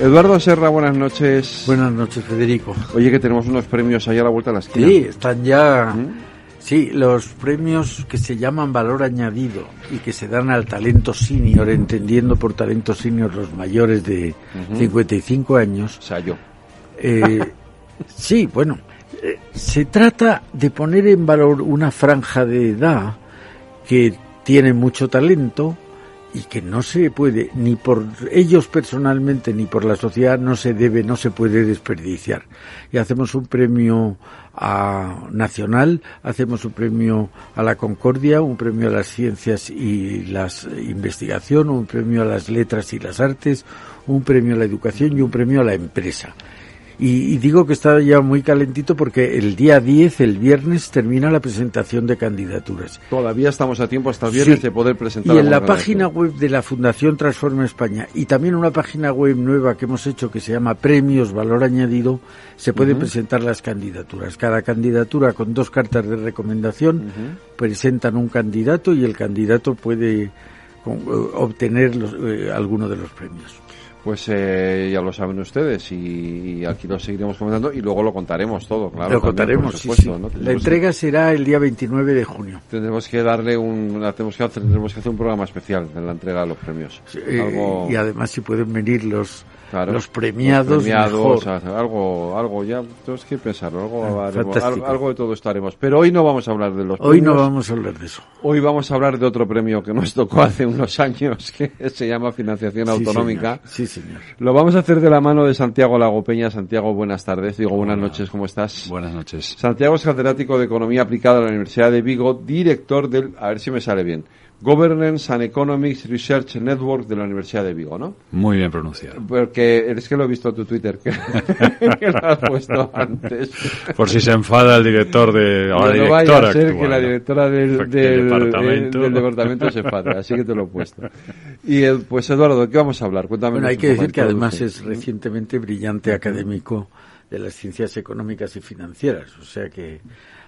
Eduardo Serra, buenas noches. Buenas noches, Federico. Oye, que tenemos unos premios ahí a la vuelta de la esquina. Sí, están ya. Sí, los premios que se llaman valor añadido y que se dan al talento senior, entendiendo por talento senior los mayores de 55 años. O sea, yo. Eh, sí, bueno, eh, se trata de poner en valor una franja de edad que tiene mucho talento, y que no se puede, ni por ellos personalmente, ni por la sociedad, no se debe, no se puede desperdiciar. Y hacemos un premio a nacional, hacemos un premio a la concordia, un premio a las ciencias y la investigación, un premio a las letras y las artes, un premio a la educación y un premio a la empresa. Y, digo que está ya muy calentito porque el día 10, el viernes, termina la presentación de candidaturas. Todavía estamos a tiempo hasta el viernes de poder presentar. Y en la página web de la Fundación Transforma España y también una página web nueva que hemos hecho que se llama Premios Valor Añadido, se pueden presentar las candidaturas. Cada candidatura con dos cartas de recomendación presentan un candidato y el candidato puede eh, obtener eh, alguno de los premios. Pues eh, ya lo saben ustedes y, aquí lo seguiremos comentando y luego lo contaremos todo, claro. Lo contaremos, sí, sí. La entrega será el día 29 de junio. Tendremos que darle un, tenemos que tendremos que hacer un programa especial en la entrega de los premios. Y además si pueden venir los los premiados, algo, algo ya, tenemos que pensarlo, algo, algo, de todo estaremos. Pero hoy no vamos a hablar de los premios. Hoy no vamos a hablar de eso. Hoy vamos a hablar de otro premio que nos tocó hace unos años, que se llama Financiación Autonómica. Sí, señor. Lo vamos a hacer de la mano de Santiago Lagopeña. Santiago, buenas tardes. Digo, buenas noches, ¿cómo estás? Buenas noches. Santiago es catedrático de Economía Aplicada de la Universidad de Vigo, director del, a ver si me sale bien, Governance and Economics Research Network de la Universidad de Vigo, ¿no? Muy bien pronunciado. Porque es que lo he visto en tu Twitter, que, lo has puesto antes. Por si se enfada el director de... no vaya a ser que la directora del, departamento. se enfade, así que te lo he puesto. Y eh, pues Eduardo, ¿de qué vamos a hablar? Cuéntame. Bueno, hay que decir que además es recientemente brillante académico de las ciencias económicas y financieras, o sea que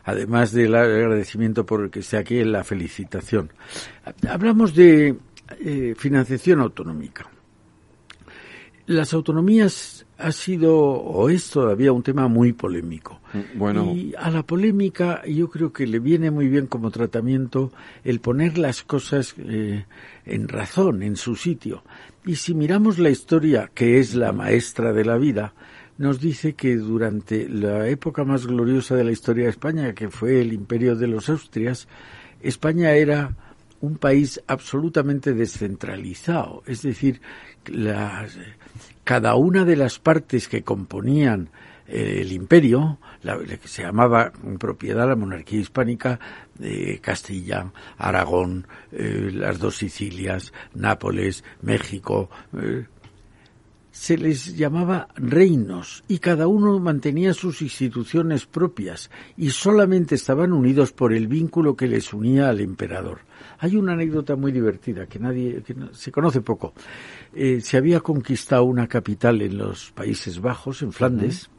además del agradecimiento por el que esté aquí, la felicitación. Hablamos de eh, financiación autonómica. Las autonomías ha sido o es todavía un tema muy polémico. Mm, bueno. Y a la polémica yo creo que le viene muy bien como tratamiento el poner las cosas eh, en razón, en su sitio. Y si miramos la historia, que es la maestra de la vida, nos dice que durante la época más gloriosa de la historia de España, que fue el imperio de los Austrias, España era un país absolutamente descentralizado, es decir, cada una de las partes que componían eh, el imperio, la, que se llamaba propiedad la monarquía hispánica, Castilla, Aragón, eh, las dos Sicilias, Nápoles, México, eh, se les llamaba reinos y cada uno mantenía sus instituciones propias y solamente estaban unidos por el vínculo que les unía al emperador. Hay una anécdota muy divertida que nadie que se conoce poco. Eh, se había conquistado una capital en los Países Bajos, en Flandes,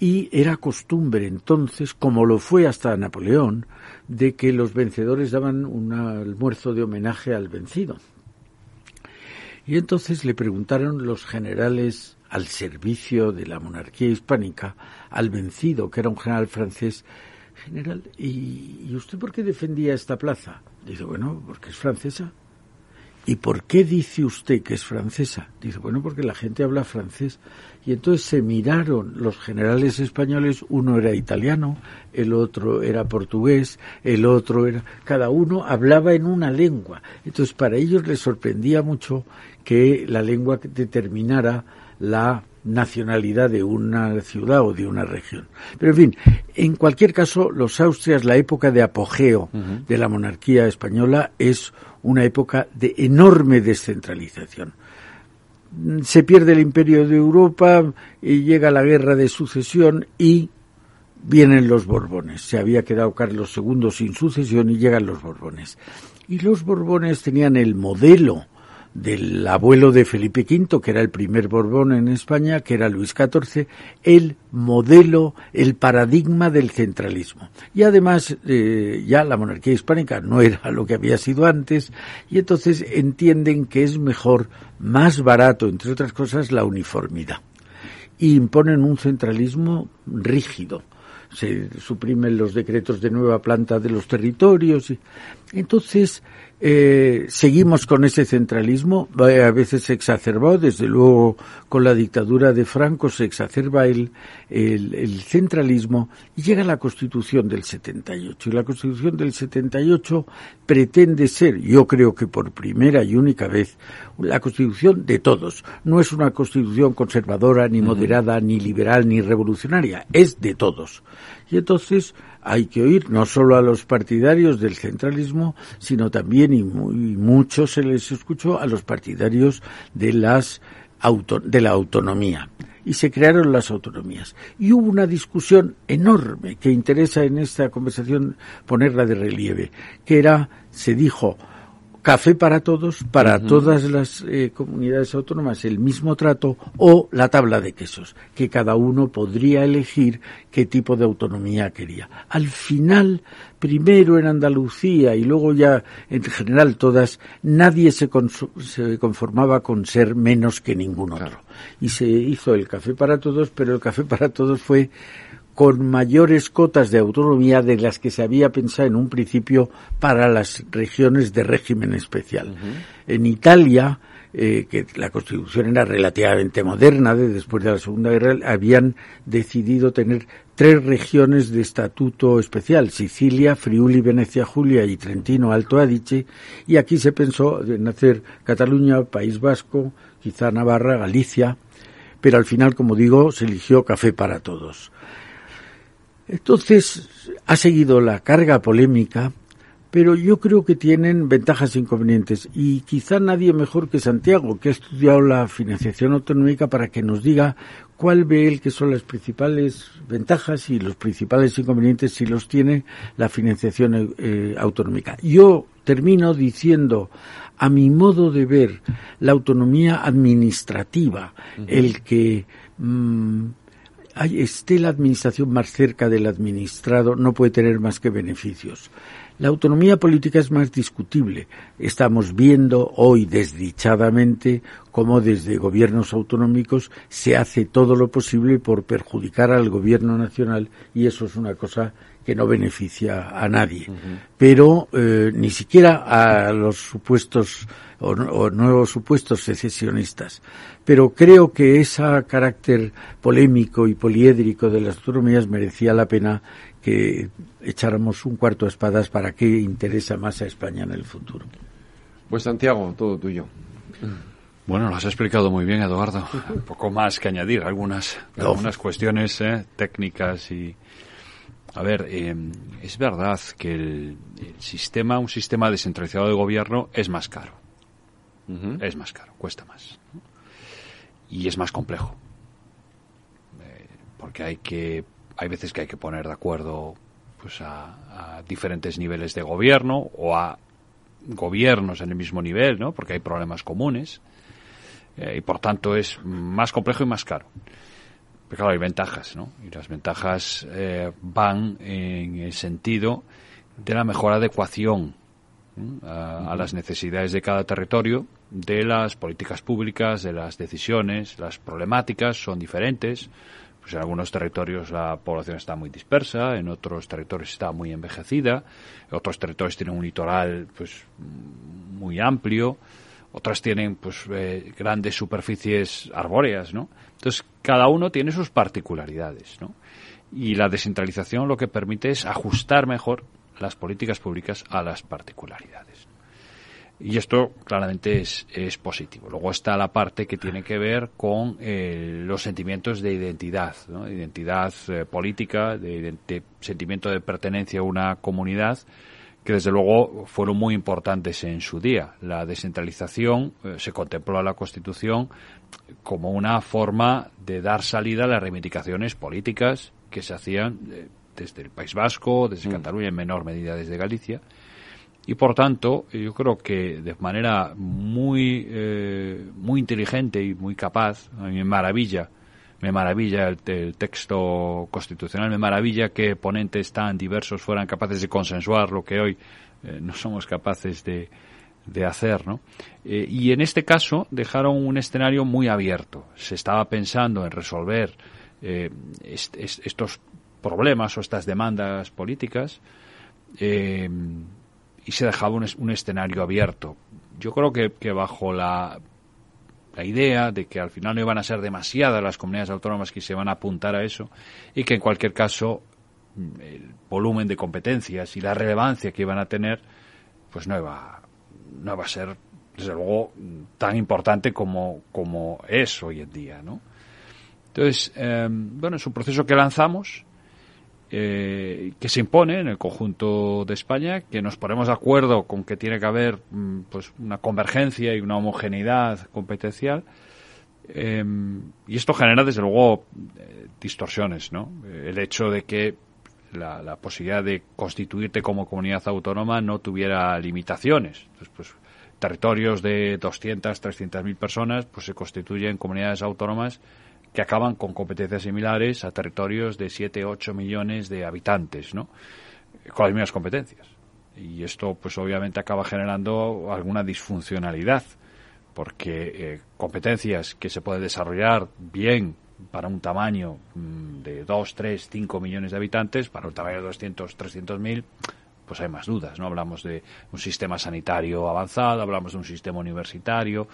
y era costumbre entonces, como lo fue hasta Napoleón, de que los vencedores daban un almuerzo de homenaje al vencido. Y entonces le preguntaron los generales al servicio de la monarquía hispánica, al vencido, que era un general francés, general, ¿y, usted por qué defendía esta plaza? Dice, bueno, porque es francesa. ¿Y por qué dice usted que es francesa? Dice, bueno, porque la gente habla francés. Y entonces se miraron los generales españoles, uno era italiano, el otro era portugués, el otro era... Cada uno hablaba en una lengua. Entonces para ellos les sorprendía mucho que la lengua determinara la nacionalidad de una ciudad o de una región. Pero en fin, en cualquier caso, los Austrias, la época de apogeo de la monarquía española es una época de enorme descentralización. Se pierde el imperio de Europa y llega la guerra de sucesión y vienen los Borbones. Se había quedado Carlos II sin sucesión y llegan los Borbones. Y los Borbones tenían el modelo del abuelo de Felipe V, que era el primer Borbón en España, que era Luis XIV, el modelo, el paradigma del centralismo. Y además, eh, ya la monarquía hispánica no era lo que había sido antes, y entonces entienden que es mejor, más barato, entre otras cosas, la uniformidad. Y imponen un centralismo rígido se suprimen los decretos de nueva planta de los territorios. Entonces, eh, seguimos con ese centralismo, a veces se exacerbó, desde luego con la dictadura de Franco se exacerba el, el, centralismo y llega la Constitución del 78. Y la Constitución del 78 pretende ser, yo creo que por primera y única vez, la Constitución de todos. No es una Constitución conservadora, ni moderada, ni liberal, ni revolucionaria, es de todos. Y entonces hay que oír no solo a los partidarios del centralismo, sino también, y, mucho se les escuchó, a los partidarios de, las de la autonomía. Y se crearon las autonomías. Y hubo una discusión enorme que interesa en esta conversación ponerla de relieve, que era, se dijo, café para todos, para todas las eh, comunidades autónomas el mismo trato o la tabla de quesos, que cada uno podría elegir qué tipo de autonomía quería. Al final, primero en Andalucía y luego ya en general todas, nadie se, se conformaba con ser menos que ningún otro. Y se hizo el café para todos, pero el café para todos fue con mayores cotas de autonomía de las que se había pensado en un principio para las regiones de régimen especial. En Italia, eh, que la constitución era relativamente moderna, de después de la Segunda Guerra, habían decidido tener tres regiones de estatuto especial, Sicilia, Friuli, Venecia, Julia y Trentino, Alto Adige, y aquí se pensó en hacer Cataluña, País Vasco, quizá Navarra, Galicia, pero al final, como digo, se eligió café para todos. Entonces, ha seguido la carga polémica, pero yo creo que tienen ventajas e inconvenientes. Y quizá nadie mejor que Santiago, que ha estudiado la financiación autonómica, para que nos diga cuál ve él que son las principales ventajas y los principales inconvenientes si los tiene la financiación eh, autonómica. Yo termino diciendo, a mi modo de ver, la autonomía administrativa, el que mm, esté la administración más cerca del administrado, no puede tener más que beneficios. La autonomía política es más discutible. Estamos viendo hoy desdichadamente cómo desde gobiernos autonómicos se hace todo lo posible por perjudicar al gobierno nacional y eso es una cosa que no beneficia a nadie. Pero eh, ni siquiera a los supuestos o, nuevos supuestos secesionistas. Pero creo que ese carácter polémico y poliédrico de las autonomías merecía la pena que echáramos un cuarto de espadas para qué interesa más a España en el futuro. Pues Santiago, todo tuyo. Bueno, lo has explicado muy bien, Eduardo. Un poco más que añadir, algunas, algunas cuestiones eh, técnicas y... A ver, eh, es verdad que el, sistema, un sistema descentralizado de gobierno es más caro. Es más caro, cuesta más. Y es más complejo. Eh, porque hay que hay veces que hay que poner de acuerdo pues a, diferentes niveles de gobierno o a gobiernos en el mismo nivel, ¿no? Porque hay problemas comunes eh, y por tanto es más complejo y más caro. Pero claro, hay ventajas, ¿no? Y las ventajas eh, van en el sentido de la mejor adecuación a, a, las necesidades de cada territorio, de las políticas públicas, de las decisiones, las problemáticas son diferentes pues en algunos territorios la población está muy dispersa, en otros territorios está muy envejecida, otros territorios tienen un litoral pues muy amplio, otras tienen pues eh, grandes superficies arbóreas, ¿no? Entonces cada uno tiene sus particularidades, ¿no? Y la descentralización lo que permite es ajustar mejor las políticas públicas a las particularidades. Y esto claramente es, es, positivo. Luego está la parte que tiene que ver con eh, los sentimientos de identidad, ¿no? identidad eh, política, de, sentimiento de pertenencia a una comunidad, que desde luego fueron muy importantes en su día. La descentralización eh, se contempló en la Constitución como una forma de dar salida a las reivindicaciones políticas que se hacían desde el País Vasco, desde mm. Cataluña, en menor medida desde Galicia. Y por tanto, yo creo que de manera muy, eh, muy inteligente y muy capaz, a mí me maravilla, me maravilla el, texto constitucional, me maravilla que ponentes tan diversos fueran capaces de consensuar lo que hoy eh, no somos capaces de, de hacer, ¿no? Eh, y en este caso dejaron un escenario muy abierto. Se estaba pensando en resolver estos problemas o estas demandas políticas y se dejaba un, escenario abierto. Yo creo que, bajo la, la idea de que al final no iban a ser demasiadas las comunidades autónomas que se van a apuntar a eso y que en cualquier caso mm, el volumen de competencias y la relevancia que iban a tener pues no iba, no va a ser desde luego tan importante como, como es hoy en día, ¿no? Entonces, eh, bueno, es un proceso que lanzamos eh, que se impone en el conjunto de España, que nos ponemos de acuerdo con que tiene que haber mm, pues una convergencia y una homogeneidad competencial. Em, y esto genera, desde luego, eh, distorsiones, ¿no? El hecho de que la, posibilidad de constituirte como comunidad autónoma no tuviera limitaciones. Entonces, pues, territorios de 200, 300 mil personas, pues se constituyen comunidades autónomas que acaban con competencias similares a territorios de 7, 8 millones de habitantes, ¿no? Con las mismas competencias. Y esto, pues obviamente acaba generando alguna disfuncionalidad, porque eh, competencias que se pueden desarrollar bien para un tamaño mm, de 2, 3, 5 millones de habitantes, para un tamaño de 200, 300 mil, pues hay más dudas, ¿no? Hablamos de un sistema sanitario avanzado, hablamos de un sistema universitario,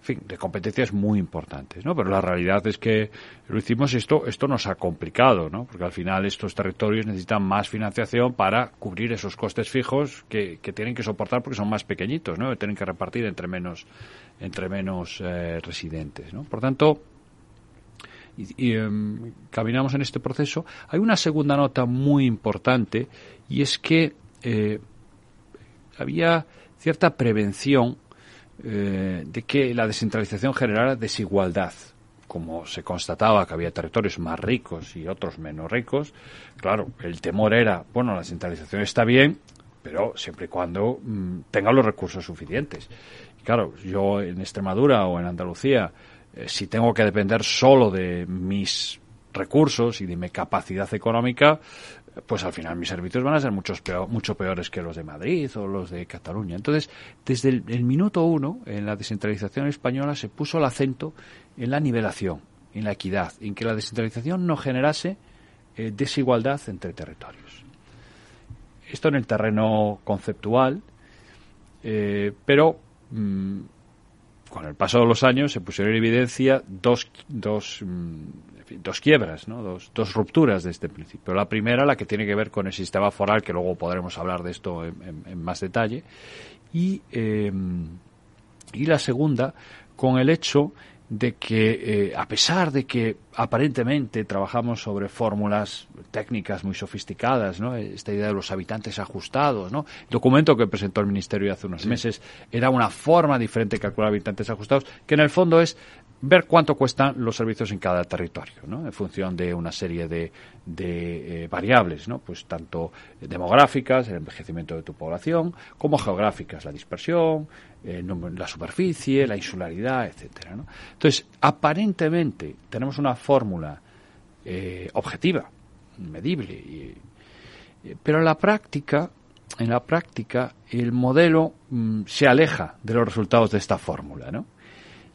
fin, de competencias muy importantes, ¿no? Pero la realidad es que lo hicimos esto, esto nos ha complicado, ¿no? Porque al final estos territorios necesitan más financiación para cubrir esos costes fijos que, tienen que soportar porque son más pequeñitos, ¿no? Tienen que repartir entre menos, entre menos eh, residentes, ¿no? Por tanto, y, em, caminamos en este proceso. Hay una segunda nota muy importante y es que eh, había cierta prevención eh, de que la descentralización generara desigualdad. Como se constataba que había territorios más ricos y otros menos ricos, claro, el temor era, bueno, la descentralización está bien, pero siempre y cuando mm, tenga los recursos suficientes. Claro, yo en Extremadura o en Andalucía, eh, si tengo que depender solo de mis recursos y de mi capacidad económica, pues al final mis servicios van a ser muchos mucho peores que los de Madrid o los de Cataluña. Entonces, desde el, minuto uno, en la descentralización española se puso el acento en la nivelación, en la equidad, en que la descentralización no generase eh, desigualdad entre territorios. Esto en el terreno conceptual, eh, pero mm, con el paso de los años se pusieron en evidencia dos, dos mm, dos quiebras, ¿no? dos, dos rupturas de este principio. La primera, la que tiene que ver con el sistema foral, que luego podremos hablar de esto en, más detalle, y, eh, y la segunda, con el hecho de que, eh, a pesar de que aparentemente trabajamos sobre fórmulas técnicas muy sofisticadas, ¿no? esta idea de los habitantes ajustados, ¿no? el documento que presentó el Ministerio hace unos meses era una forma diferente de calcular habitantes ajustados, que en el fondo es ver cuánto cuestan los servicios en cada territorio, ¿no? en función de una serie de, de eh, variables, ¿no? pues tanto demográficas, el envejecimiento de tu población, como geográficas, la dispersión, eh, la superficie, la insularidad, etcétera. ¿no? Entonces, aparentemente tenemos una fórmula eh, objetiva, medible, pero en la práctica, en la práctica, el modelo mm, se aleja de los resultados de esta fórmula, ¿no?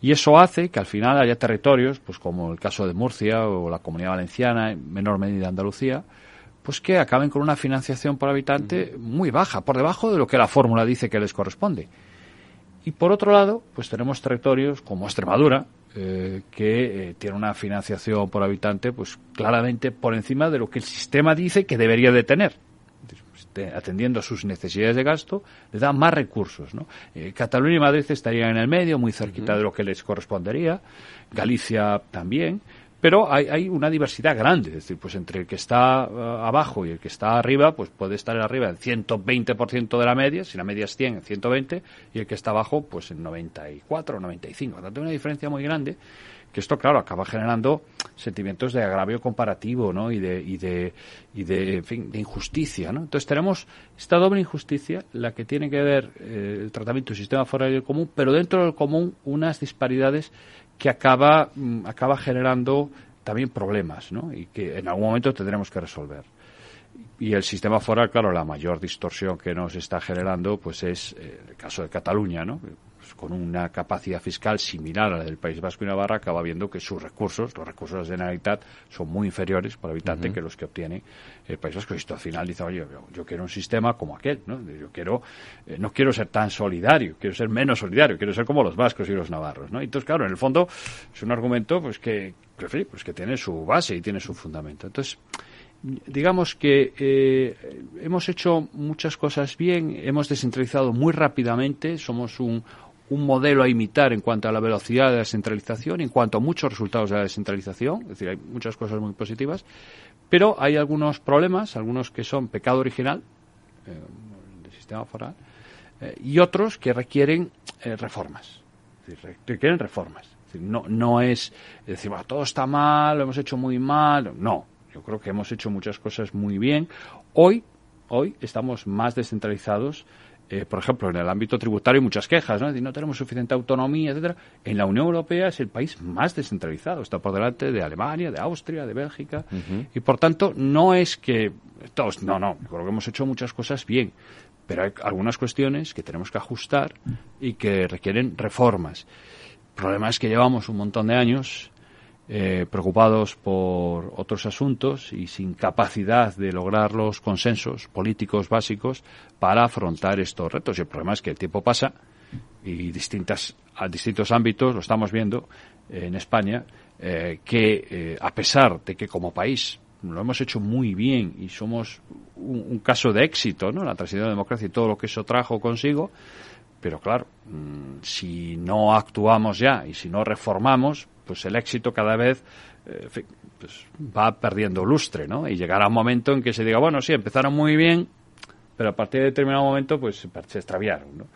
Y eso hace que al final haya territorios, pues como el caso de Murcia o la Comunidad Valenciana, en menor medida Andalucía, pues que acaben con una financiación por habitante muy baja, por debajo de lo que la fórmula dice que les corresponde. Y por otro lado, pues tenemos territorios como Extremadura, eh, que eh, tiene una financiación por habitante pues claramente por encima de lo que el sistema dice que debería de tener atendiendo a sus necesidades de gasto, le da más recursos. ¿no? Eh, Cataluña y Madrid estarían en el medio, muy cerquita de lo que les correspondería, Galicia también, pero hay, hay, una diversidad grande, es decir, pues entre el que está uh, abajo y el que está arriba, pues puede estar arriba en 120% de la media, si la media es 100, en 120, y el que está abajo, pues en 94 o 95. Tanto una diferencia muy grande que esto, claro, acaba generando sentimientos de agravio comparativo, ¿no? Y de, y de, y de, en fin, de injusticia, ¿no? Entonces tenemos esta doble injusticia, la que tiene que ver eh, el tratamiento del sistema fuera del común, pero dentro del común unas disparidades que acaba, mm, acaba generando también problemas, ¿no? Y que en algún momento tendremos que resolver. Y el sistema foral, claro, la mayor distorsión que nos está generando, pues es eh, el caso de Cataluña, ¿no? Pues con una capacidad fiscal similar a la del País Vasco y Navarra, acaba viendo que sus recursos, los recursos de la Generalitat, son muy inferiores por habitante que los que obtiene el País Vasco. Y esto al final dice, oye, yo, quiero un sistema como aquel, ¿no? Yo quiero, eh, no quiero ser tan solidario, quiero ser menos solidario, quiero ser como los vascos y los navarros, ¿no? Entonces, claro, en el fondo es un argumento, pues que, pues que tiene su base y tiene su fundamento. Entonces, digamos que eh, hemos hecho muchas cosas bien, hemos descentralizado muy rápidamente, somos un, un modelo a imitar en cuanto a la velocidad de la descentralización, en cuanto a muchos resultados de la descentralización, es decir, hay muchas cosas muy positivas, pero hay algunos problemas, algunos que son pecado original eh, del sistema foral, eh, y otros que requieren eh, reformas, requieren reformas. No, no es decir, todo está mal, lo hemos hecho muy mal, no, yo creo que hemos hecho muchas cosas muy bien. Hoy, hoy estamos más descentralizados eh, por ejemplo, en el ámbito tributario hay muchas quejas, ¿no? no tenemos suficiente autonomía, etcétera. En la Unión Europea es el país más descentralizado, está por delante de Alemania, de Austria, de Bélgica, y por tanto no es que todos, no, no, creo que hemos hecho muchas cosas bien, pero hay algunas cuestiones que tenemos que ajustar y que requieren reformas. El problema es que llevamos un montón de años eh, preocupados por otros asuntos y sin capacidad de lograr los consensos políticos básicos para afrontar estos retos. Y el problema es que el tiempo pasa y distintas, a distintos ámbitos, lo estamos viendo en España, eh, que eh, a pesar de que como país lo hemos hecho muy bien y somos un, caso de éxito, ¿no? La transición de la democracia y todo lo que eso trajo consigo, pero claro, mm, si no actuamos ya y si no reformamos, pues el éxito cada vez eh, pues va perdiendo lustre, ¿no? Y llegará un momento en que se diga, bueno, sí, empezaron muy bien, pero a partir de determinado momento, pues se extraviaron, ¿no?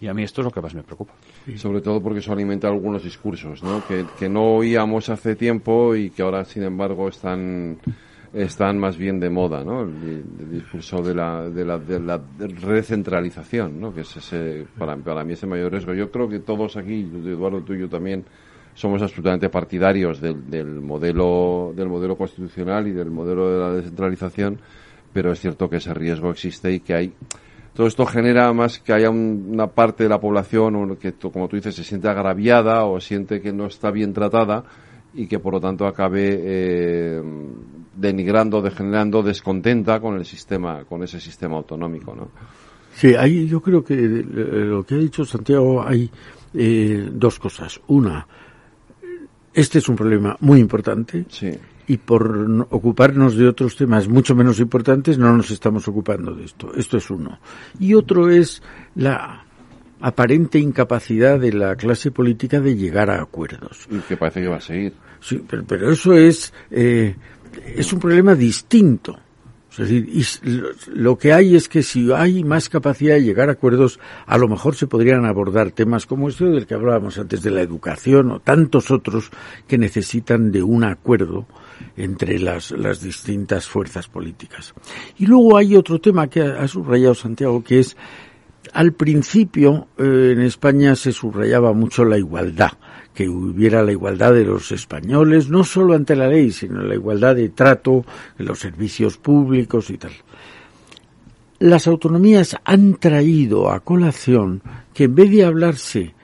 Y a mí esto es lo que más me preocupa. Sobre todo porque eso alimenta algunos discursos, ¿no? Que, que no oíamos hace tiempo y que ahora, sin embargo, están están más bien de moda, ¿no? El, discurso de la, de la, de la recentralización, ¿no? Que es ese, para, mí ese mayor riesgo. Yo creo que todos aquí, Eduardo, tú y yo también, somos absolutamente partidarios del, del, modelo del modelo constitucional y del modelo de la descentralización, pero es cierto que ese riesgo existe y que hay todo esto genera más que haya una parte de la población que, como tú dices, se siente agraviada o siente que no está bien tratada y que por lo tanto acabe eh, denigrando, degenerando, descontenta con el sistema, con ese sistema autonómico, ¿no? Sí, ahí yo creo que eh, lo que ha dicho Santiago hay eh, dos cosas. Una, este es un problema muy importante. Y por ocuparnos de otros temas mucho menos importantes no nos estamos ocupando de esto. Esto es uno. Y otro es la aparente incapacidad de la clase política de llegar a acuerdos. Y que parece que va a seguir. Sí, pero, eso es, eh, es un problema distinto. Es decir, y lo que hay es que si hay más capacidad de llegar a acuerdos, a lo mejor se podrían abordar temas como este del que hablábamos antes de la educación o tantos otros que necesitan de un acuerdo entre las, las distintas fuerzas políticas. Y luego hay otro tema que ha, subrayado Santiago, que es al principio eh, en España se subrayaba mucho la igualdad que hubiera la igualdad de los españoles, no solo ante la ley, sino la igualdad de trato en los servicios públicos y tal. Las autonomías han traído a colación que en vez de hablarse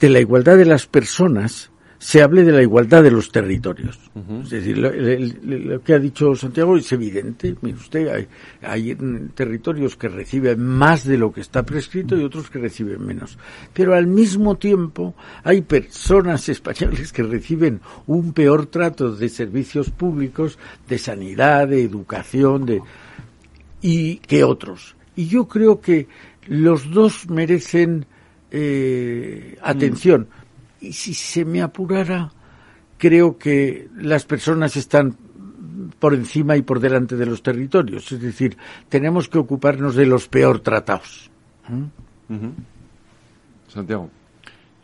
de la igualdad de las personas, se hable de la igualdad de los territorios. Es decir, lo, que ha dicho Santiago es evidente. Mire usted, hay, territorios que reciben más de lo que está prescrito y otros que reciben menos. Pero al mismo tiempo hay personas españoles que reciben un peor trato de servicios públicos, de sanidad, de educación, de y que otros. Y yo creo que los dos merecen eh, atención y si se me apurara, creo que las personas están por encima y por delante de los territorios. Es decir, tenemos que ocuparnos de los peor tratados. ¿Mm? Santiago.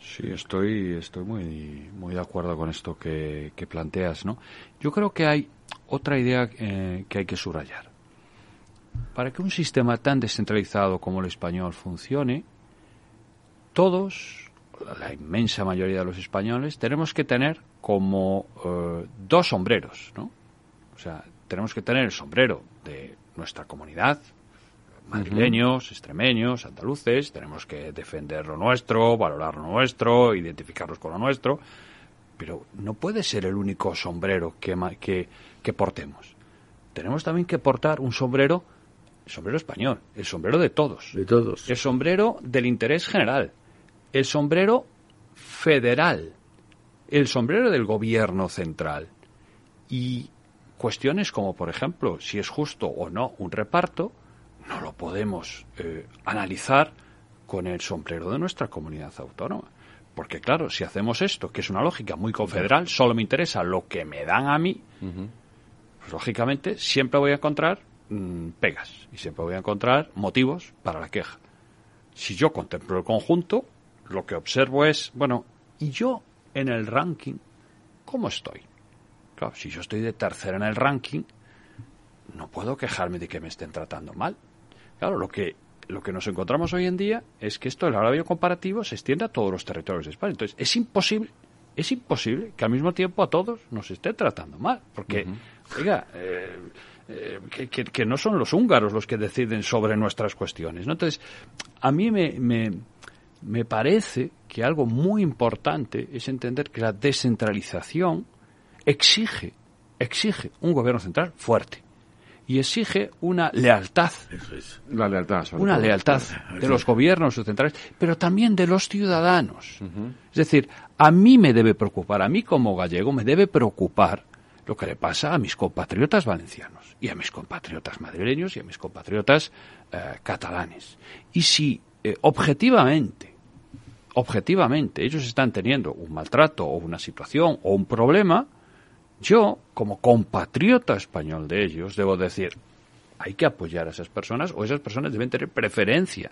Sí, estoy, estoy muy, muy de acuerdo con esto que, planteas, ¿no? Yo creo que hay otra idea eh, que hay que subrayar. Para que un sistema tan descentralizado como el español funcione, todos, la inmensa mayoría de los españoles, tenemos que tener como eh, dos sombreros, ¿no? O sea, tenemos que tener el sombrero de nuestra comunidad, madrileños, extremeños, andaluces, tenemos que defender lo nuestro, valorar lo nuestro, identificarnos con lo nuestro, pero no puede ser el único sombrero que, que, que portemos. Tenemos también que portar un sombrero, el sombrero español, el sombrero de todos. De todos. El sombrero del interés general, el sombrero federal, el sombrero del gobierno central. Y cuestiones como, por ejemplo, si es justo o no un reparto, no lo podemos eh, analizar con el sombrero de nuestra comunidad autónoma. Porque claro, si hacemos esto, que es una lógica muy confederal, solo me interesa lo que me dan a mí, pues lógicamente siempre voy a encontrar mm, pegas y siempre voy a encontrar motivos para la queja. Si yo contemplo el conjunto, lo que observo es, bueno, ¿y yo en el ranking cómo estoy? Claro, si yo estoy de tercera en el ranking, no puedo quejarme de que me estén tratando mal. Claro, lo que, lo que nos encontramos hoy en día es que esto del agravio comparativo se extiende a todos los territorios de España. Entonces, es imposible, es imposible que al mismo tiempo a todos nos esté tratando mal. Porque, oiga, eh, eh, que, no son los húngaros los que deciden sobre nuestras cuestiones. ¿no? Entonces, a mí me, me, me parece que algo muy importante es entender que la descentralización exige, exige un gobierno central fuerte y exige una lealtad. La lealtad, Una lealtad de los gobiernos centrales, pero también de los ciudadanos. Es decir, a mí me debe preocupar, a mí como gallego me debe preocupar lo que le pasa a mis compatriotas valencianos y a mis compatriotas madrileños y a mis compatriotas eh, catalanes. Y si eh, objetivamente, objetivamente ellos están teniendo un maltrato o una situación o un problema, yo, como compatriota español de ellos, debo decir, hay que apoyar a esas personas o esas personas deben tener preferencia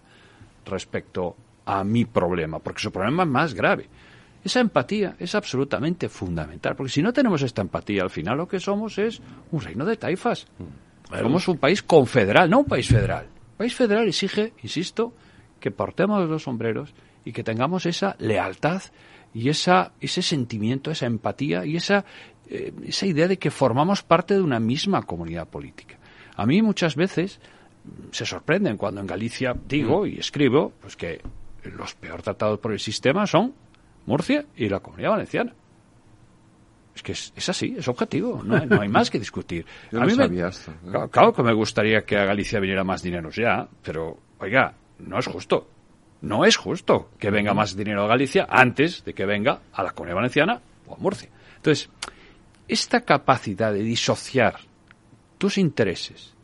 respecto a mi problema, porque su problema es más grave. Esa empatía es absolutamente fundamental, porque si no tenemos esta empatía, al final lo que somos es un reino de taifas. Somos un país confederal, no un país federal. Un país federal exige, insisto, que portemos los sombreros y que tengamos esa lealtad y esa, ese sentimiento, esa empatía y esa eh, esa idea de que formamos parte de una misma comunidad política. A mí muchas veces mm, se sorprenden cuando en Galicia digo y escribo pues que los peor tratados por el sistema son Murcia y la comunidad valenciana. Es que es, así, es objetivo, no, hay más que discutir. a mí me, claro, que me gustaría que a Galicia viniera más dinero ya, pero oiga, no es justo. No es justo que venga más dinero a Galicia antes de que venga a la comunidad valenciana o a Murcia. Entonces, esta capacidad de disociar tus intereses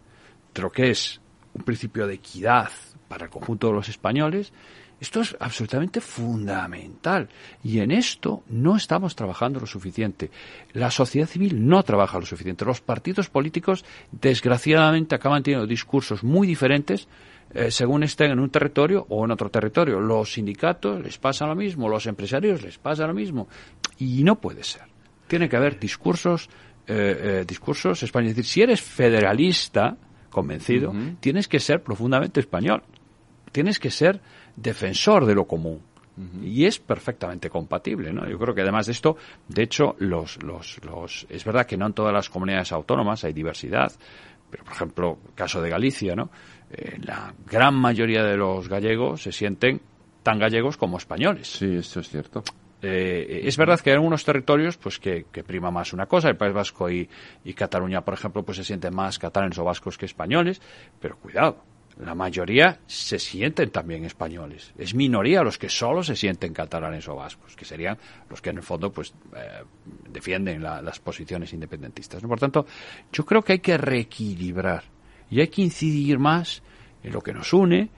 de lo que es un principio de equidad para el conjunto de los españoles, esto es absolutamente fundamental. Y en esto no estamos trabajando lo suficiente. La sociedad civil no trabaja lo suficiente. Los partidos políticos, desgraciadamente, acaban teniendo discursos muy diferentes eh, según estén en un territorio o en otro territorio. Los sindicatos les pasa lo mismo, los empresarios les pasa lo mismo. Y no puede ser tiene que haber discursos, eh, eh, discursos españoles. Es decir, si eres federalista convencido, tienes que ser profundamente español. Tienes que ser defensor de lo común. Y es perfectamente compatible, ¿no? Yo creo que además de esto, de hecho, los, los, los, es verdad que no en todas las comunidades autónomas hay diversidad, pero por ejemplo, caso de Galicia, ¿no? Eh, la gran mayoría de los gallegos se sienten tan gallegos como españoles. Sí, esto es cierto. Eh, es verdad que hay algunos territorios pues que, prima más una cosa, el País Vasco y, Cataluña, por ejemplo, pues se sienten más catalanes o vascos que españoles, pero cuidado, la mayoría se sienten también españoles. Es minoría los que solo se sienten catalanes o vascos, que serían los que en el fondo pues eh, defienden las posiciones independentistas. Por tanto, yo creo que hay que reequilibrar y hay que incidir más en lo que nos une,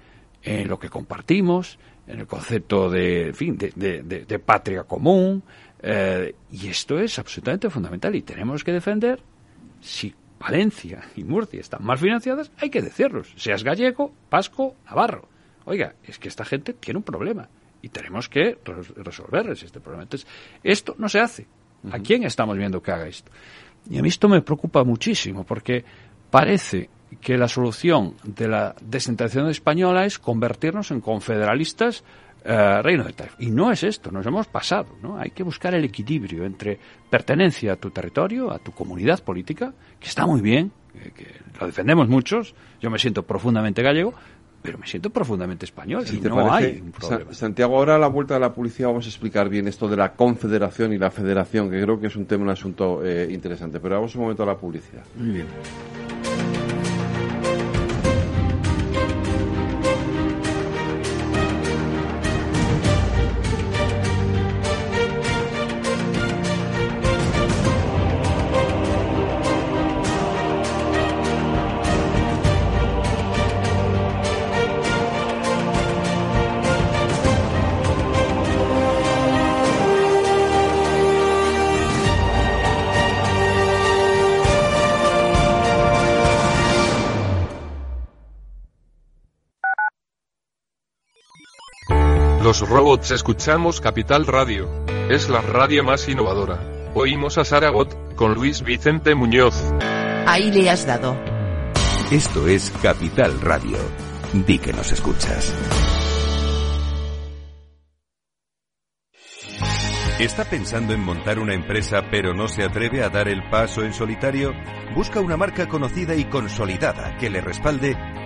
en lo que compartimos, en el concepto de, fin, de, patria común. Eh, y esto es absolutamente fundamental y tenemos que defender, si Valencia y Murcia están mal financiadas, hay que decirlos, seas gallego, vasco, navarro. Oiga, es que esta gente tiene un problema. y tenemos que resolver este problema. Entonces, esto no se hace. ¿A quién estamos viendo que haga esto? Y a mí esto me preocupa muchísimo porque parece que la solución de la descentralización española es convertirnos en confederalistas eh, reino de Taif. Y no es esto, nos hemos pasado. ¿no? Hay que buscar el equilibrio entre pertenencia a tu territorio, a tu comunidad política, que está muy bien, que lo defendemos muchos, yo me siento profundamente gallego, pero me siento profundamente español y no hay un problema. Santiago, ahora a la vuelta de la policía vamos a explicar bien esto de la confederación y la federación, que creo que es un tema, un asunto eh, interesante. Pero vamos un momento a la publicidad. Muy bien. Robots escuchamos Capital Radio. Es la radio más innovadora. Oímos a Saragot, con Luis Vicente Muñoz. Ahí le has dado. Esto es Capital Radio. Di que nos escuchas. ¿Está pensando en montar una empresa pero no se atreve a dar el paso en solitario? Busca una marca conocida y consolidada que le respalde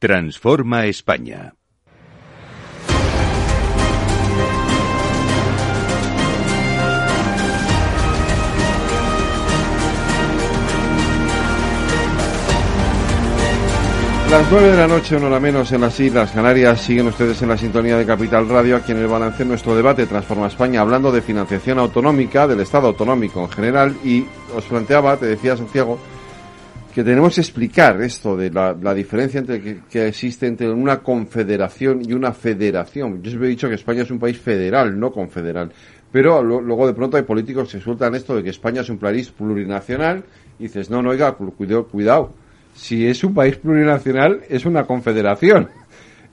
Transforma España. Las nueve de la noche, una hora menos en las Islas Canarias, siguen ustedes en la sintonía de Capital Radio, aquí en el balance nuestro debate Transforma España, hablando de financiación autonómica, del Estado autonómico en general, y os planteaba, te decía Santiago, que tenemos que explicar esto de la, diferencia entre que, existe entre una confederación y una federación. Yo os he dicho que España es un país federal, no confederal. Pero luego de pronto hay políticos que sueltan esto de que España es un país plurinacional y dices, no, no, oiga, cuidado, cuidado. Si es un país plurinacional, es una confederación.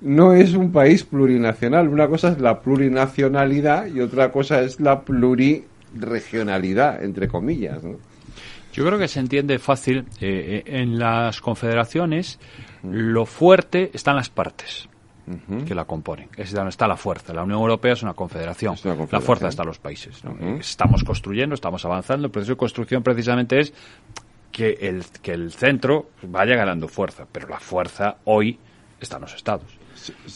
No es un país plurinacional. Una cosa es la plurinacionalidad y otra cosa es la pluriregionalidad, entre comillas. ¿no? Yo creo que se entiende fácil. Eh, eh, en las confederaciones, lo fuerte están las partes que la componen. Es donde está la fuerza. La Unión Europea es una confederación. La fuerza está en los países. Estamos construyendo, estamos avanzando. El proceso de construcción precisamente es que el, que el centro vaya ganando fuerza. Pero la fuerza hoy está en los estados.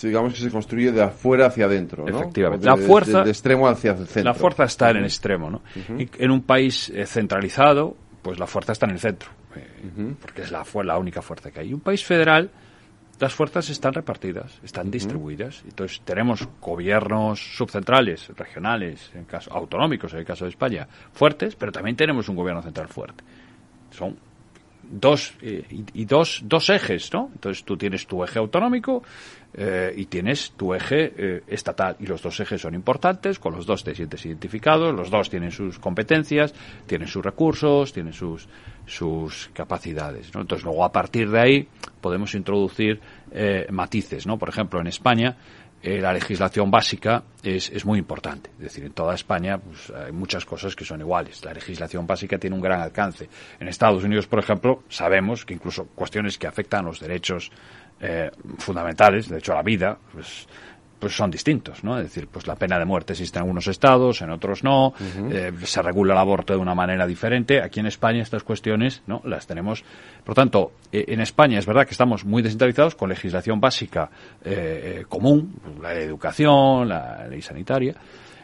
digamos que se construye de afuera hacia adentro, ¿no? Efectivamente. la fuerza, de, extremo hacia el centro. La fuerza está en el extremo, ¿no? en un país eh, centralizado, pues la fuerza está en el centro, eh, porque es la, la única fuerza que hay. Y un país federal, las fuerzas están repartidas, están distribuidas. Entonces tenemos gobiernos subcentrales, regionales, en caso, autonómicos en el caso de España, fuertes, pero también tenemos un gobierno central fuerte. Son dos eh, y, dos, dos ejes, ¿no? Entonces tú tienes tu eje autonómico eh, y tienes tu eje eh, estatal y los dos ejes son importantes, con los dos te sientes identificado, los dos tienen sus competencias, tienen sus recursos, tienen sus sus capacidades, ¿no? Entonces luego a partir de ahí podemos introducir matices, ¿no? Por ejemplo, en España eh, la legislación básica es, es, muy importante. Es decir, en toda España pues, hay muchas cosas que son iguales. La legislación básica tiene un gran alcance. En Estados Unidos, por ejemplo, sabemos que incluso cuestiones que afectan a los derechos eh, fundamentales, de hecho a la vida, pues pues son distintos, ¿no? Es decir, pues la pena de muerte existe en algunos estados, en otros no, eh, se regula el aborto de una manera diferente. Aquí en España estas cuestiones, ¿no? Las tenemos. Por tanto, eh, en España es verdad que estamos muy descentralizados con legislación básica eh, común, la educación, la ley sanitaria.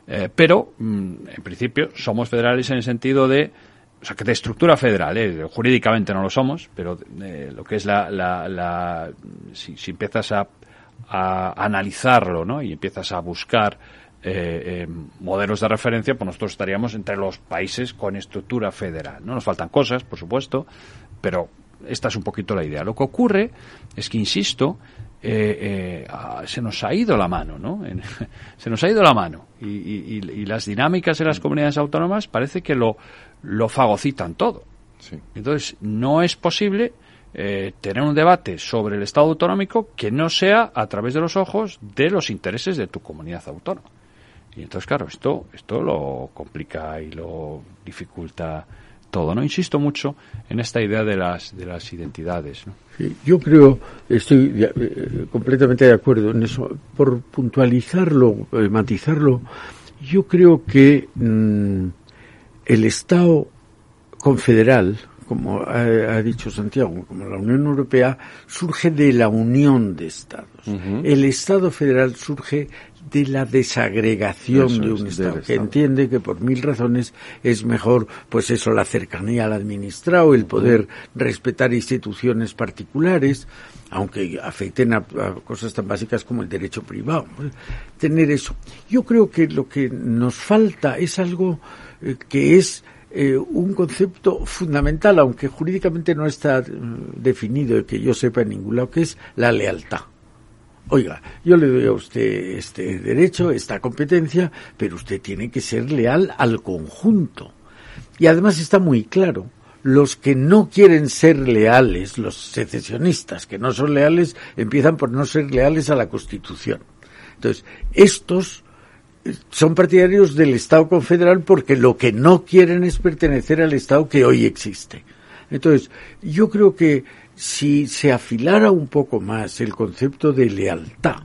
Eh, pero, mm, en principio, somos federales en el sentido de o sea, que de estructura federal, ¿eh? jurídicamente no lo somos, pero eh, lo que es la, si, si, empiezas a, a, analizarlo, ¿no? Y empiezas a buscar eh, modelos de referencia, pues nosotros estaríamos entre los países con estructura federal. No nos faltan cosas, por supuesto, pero esta es un poquito la idea. Lo que ocurre es que, insisto, eh, eh, se nos ha ido la mano, ¿no? se nos ha ido la mano. Y, las dinámicas de las comunidades autónomas parece que lo, lo fagocitan todo. Entonces, no es posible eh, tener un debate sobre el Estado autonómico que no sea a través de los ojos de los intereses de tu comunidad autónoma. Y entonces, claro, esto, esto lo complica y lo dificulta todo, ¿no? Insisto mucho en esta idea de las, de las identidades, yo creo, estoy eh, completamente de acuerdo en eso. Por puntualizarlo, eh, matizarlo, yo creo que mm, el Estado confederal, como ha, dicho Santiago, como la Unión Europea, surge de la unión de Estados. El Estado federal surge de la desagregación de un Estado, que entiende que por mil razones es mejor, pues eso, la cercanía al administrado, el poder respetar instituciones particulares, aunque afecten a, cosas tan básicas como el derecho privado. Tener eso. Yo creo que lo que nos falta es algo eh, que es eh, un concepto fundamental, aunque jurídicamente no está mm, definido, que yo sepa en ningún lado, que es la lealtad. Oiga, yo le doy a usted este derecho, esta competencia, pero usted tiene que ser leal al conjunto. Y además está muy claro, los que no quieren ser leales, los secesionistas que no son leales, empiezan por no ser leales a la Constitución. Entonces, estos son partidarios del Estado confederal porque lo que no quieren es pertenecer al Estado que hoy existe. Entonces, yo creo que si se afilara un poco más el concepto de lealtad,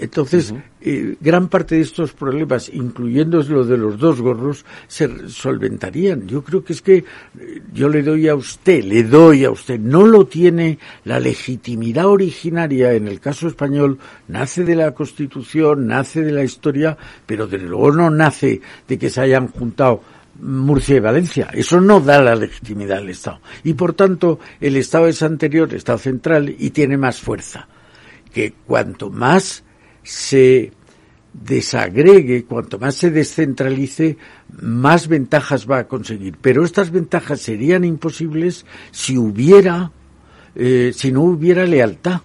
entonces eh, gran parte de estos problemas, incluyendo lo de los dos gorros, se solventarían. Yo creo que es que eh, yo le doy a usted, le doy a usted, no lo tiene la legitimidad originaria en el caso español, nace de la Constitución, nace de la historia, pero de luego no nace de que se hayan juntado Murcia y Valencia. Eso no da la legitimidad al Estado. Y por tanto, el Estado es anterior, Estado central, y tiene más fuerza. Que cuanto más se desagregue, cuanto más se descentralice, más ventajas va a conseguir. Pero estas ventajas serían imposibles si hubiera, eh, si no hubiera lealtad.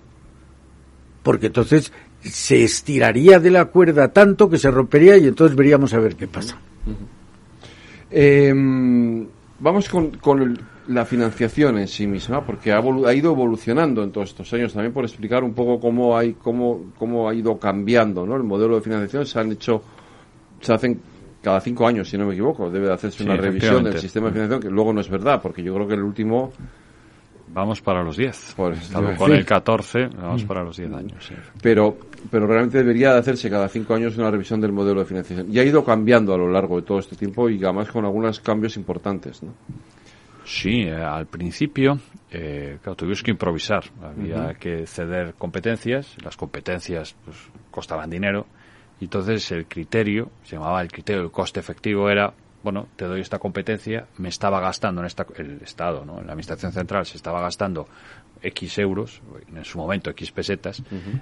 Porque entonces se estiraría de la cuerda tanto que se rompería y entonces veríamos a ver qué pasa. Eh, vamos con, con la financiación en sí misma, porque ha, ha, ido evolucionando en todos estos años. También por explicar un poco cómo, hay, cómo, cómo ha ido cambiando ¿no? el modelo de financiación. Se han hecho, se hacen cada cinco años, si no me equivoco. Debe de hacerse una revisión del sistema de financiación, que luego no es verdad, porque yo creo que el último Vamos para los 10. con el 14, vamos para los 10 años. Pero, pero realmente debería de hacerse cada 5 años una revisión del modelo de financiación. Y ha ido cambiando a lo largo de todo este tiempo y además con algunos cambios importantes. ¿no? Sí, eh, al principio, eh, claro, tuvimos que improvisar. Había que ceder competencias. Las competencias pues, costaban dinero. Y entonces el criterio, se llamaba el criterio del coste efectivo, era bueno, te doy esta competencia, me estaba gastando en esta, el Estado, ¿no? en la Administración Central se estaba gastando X euros, en su momento X pesetas,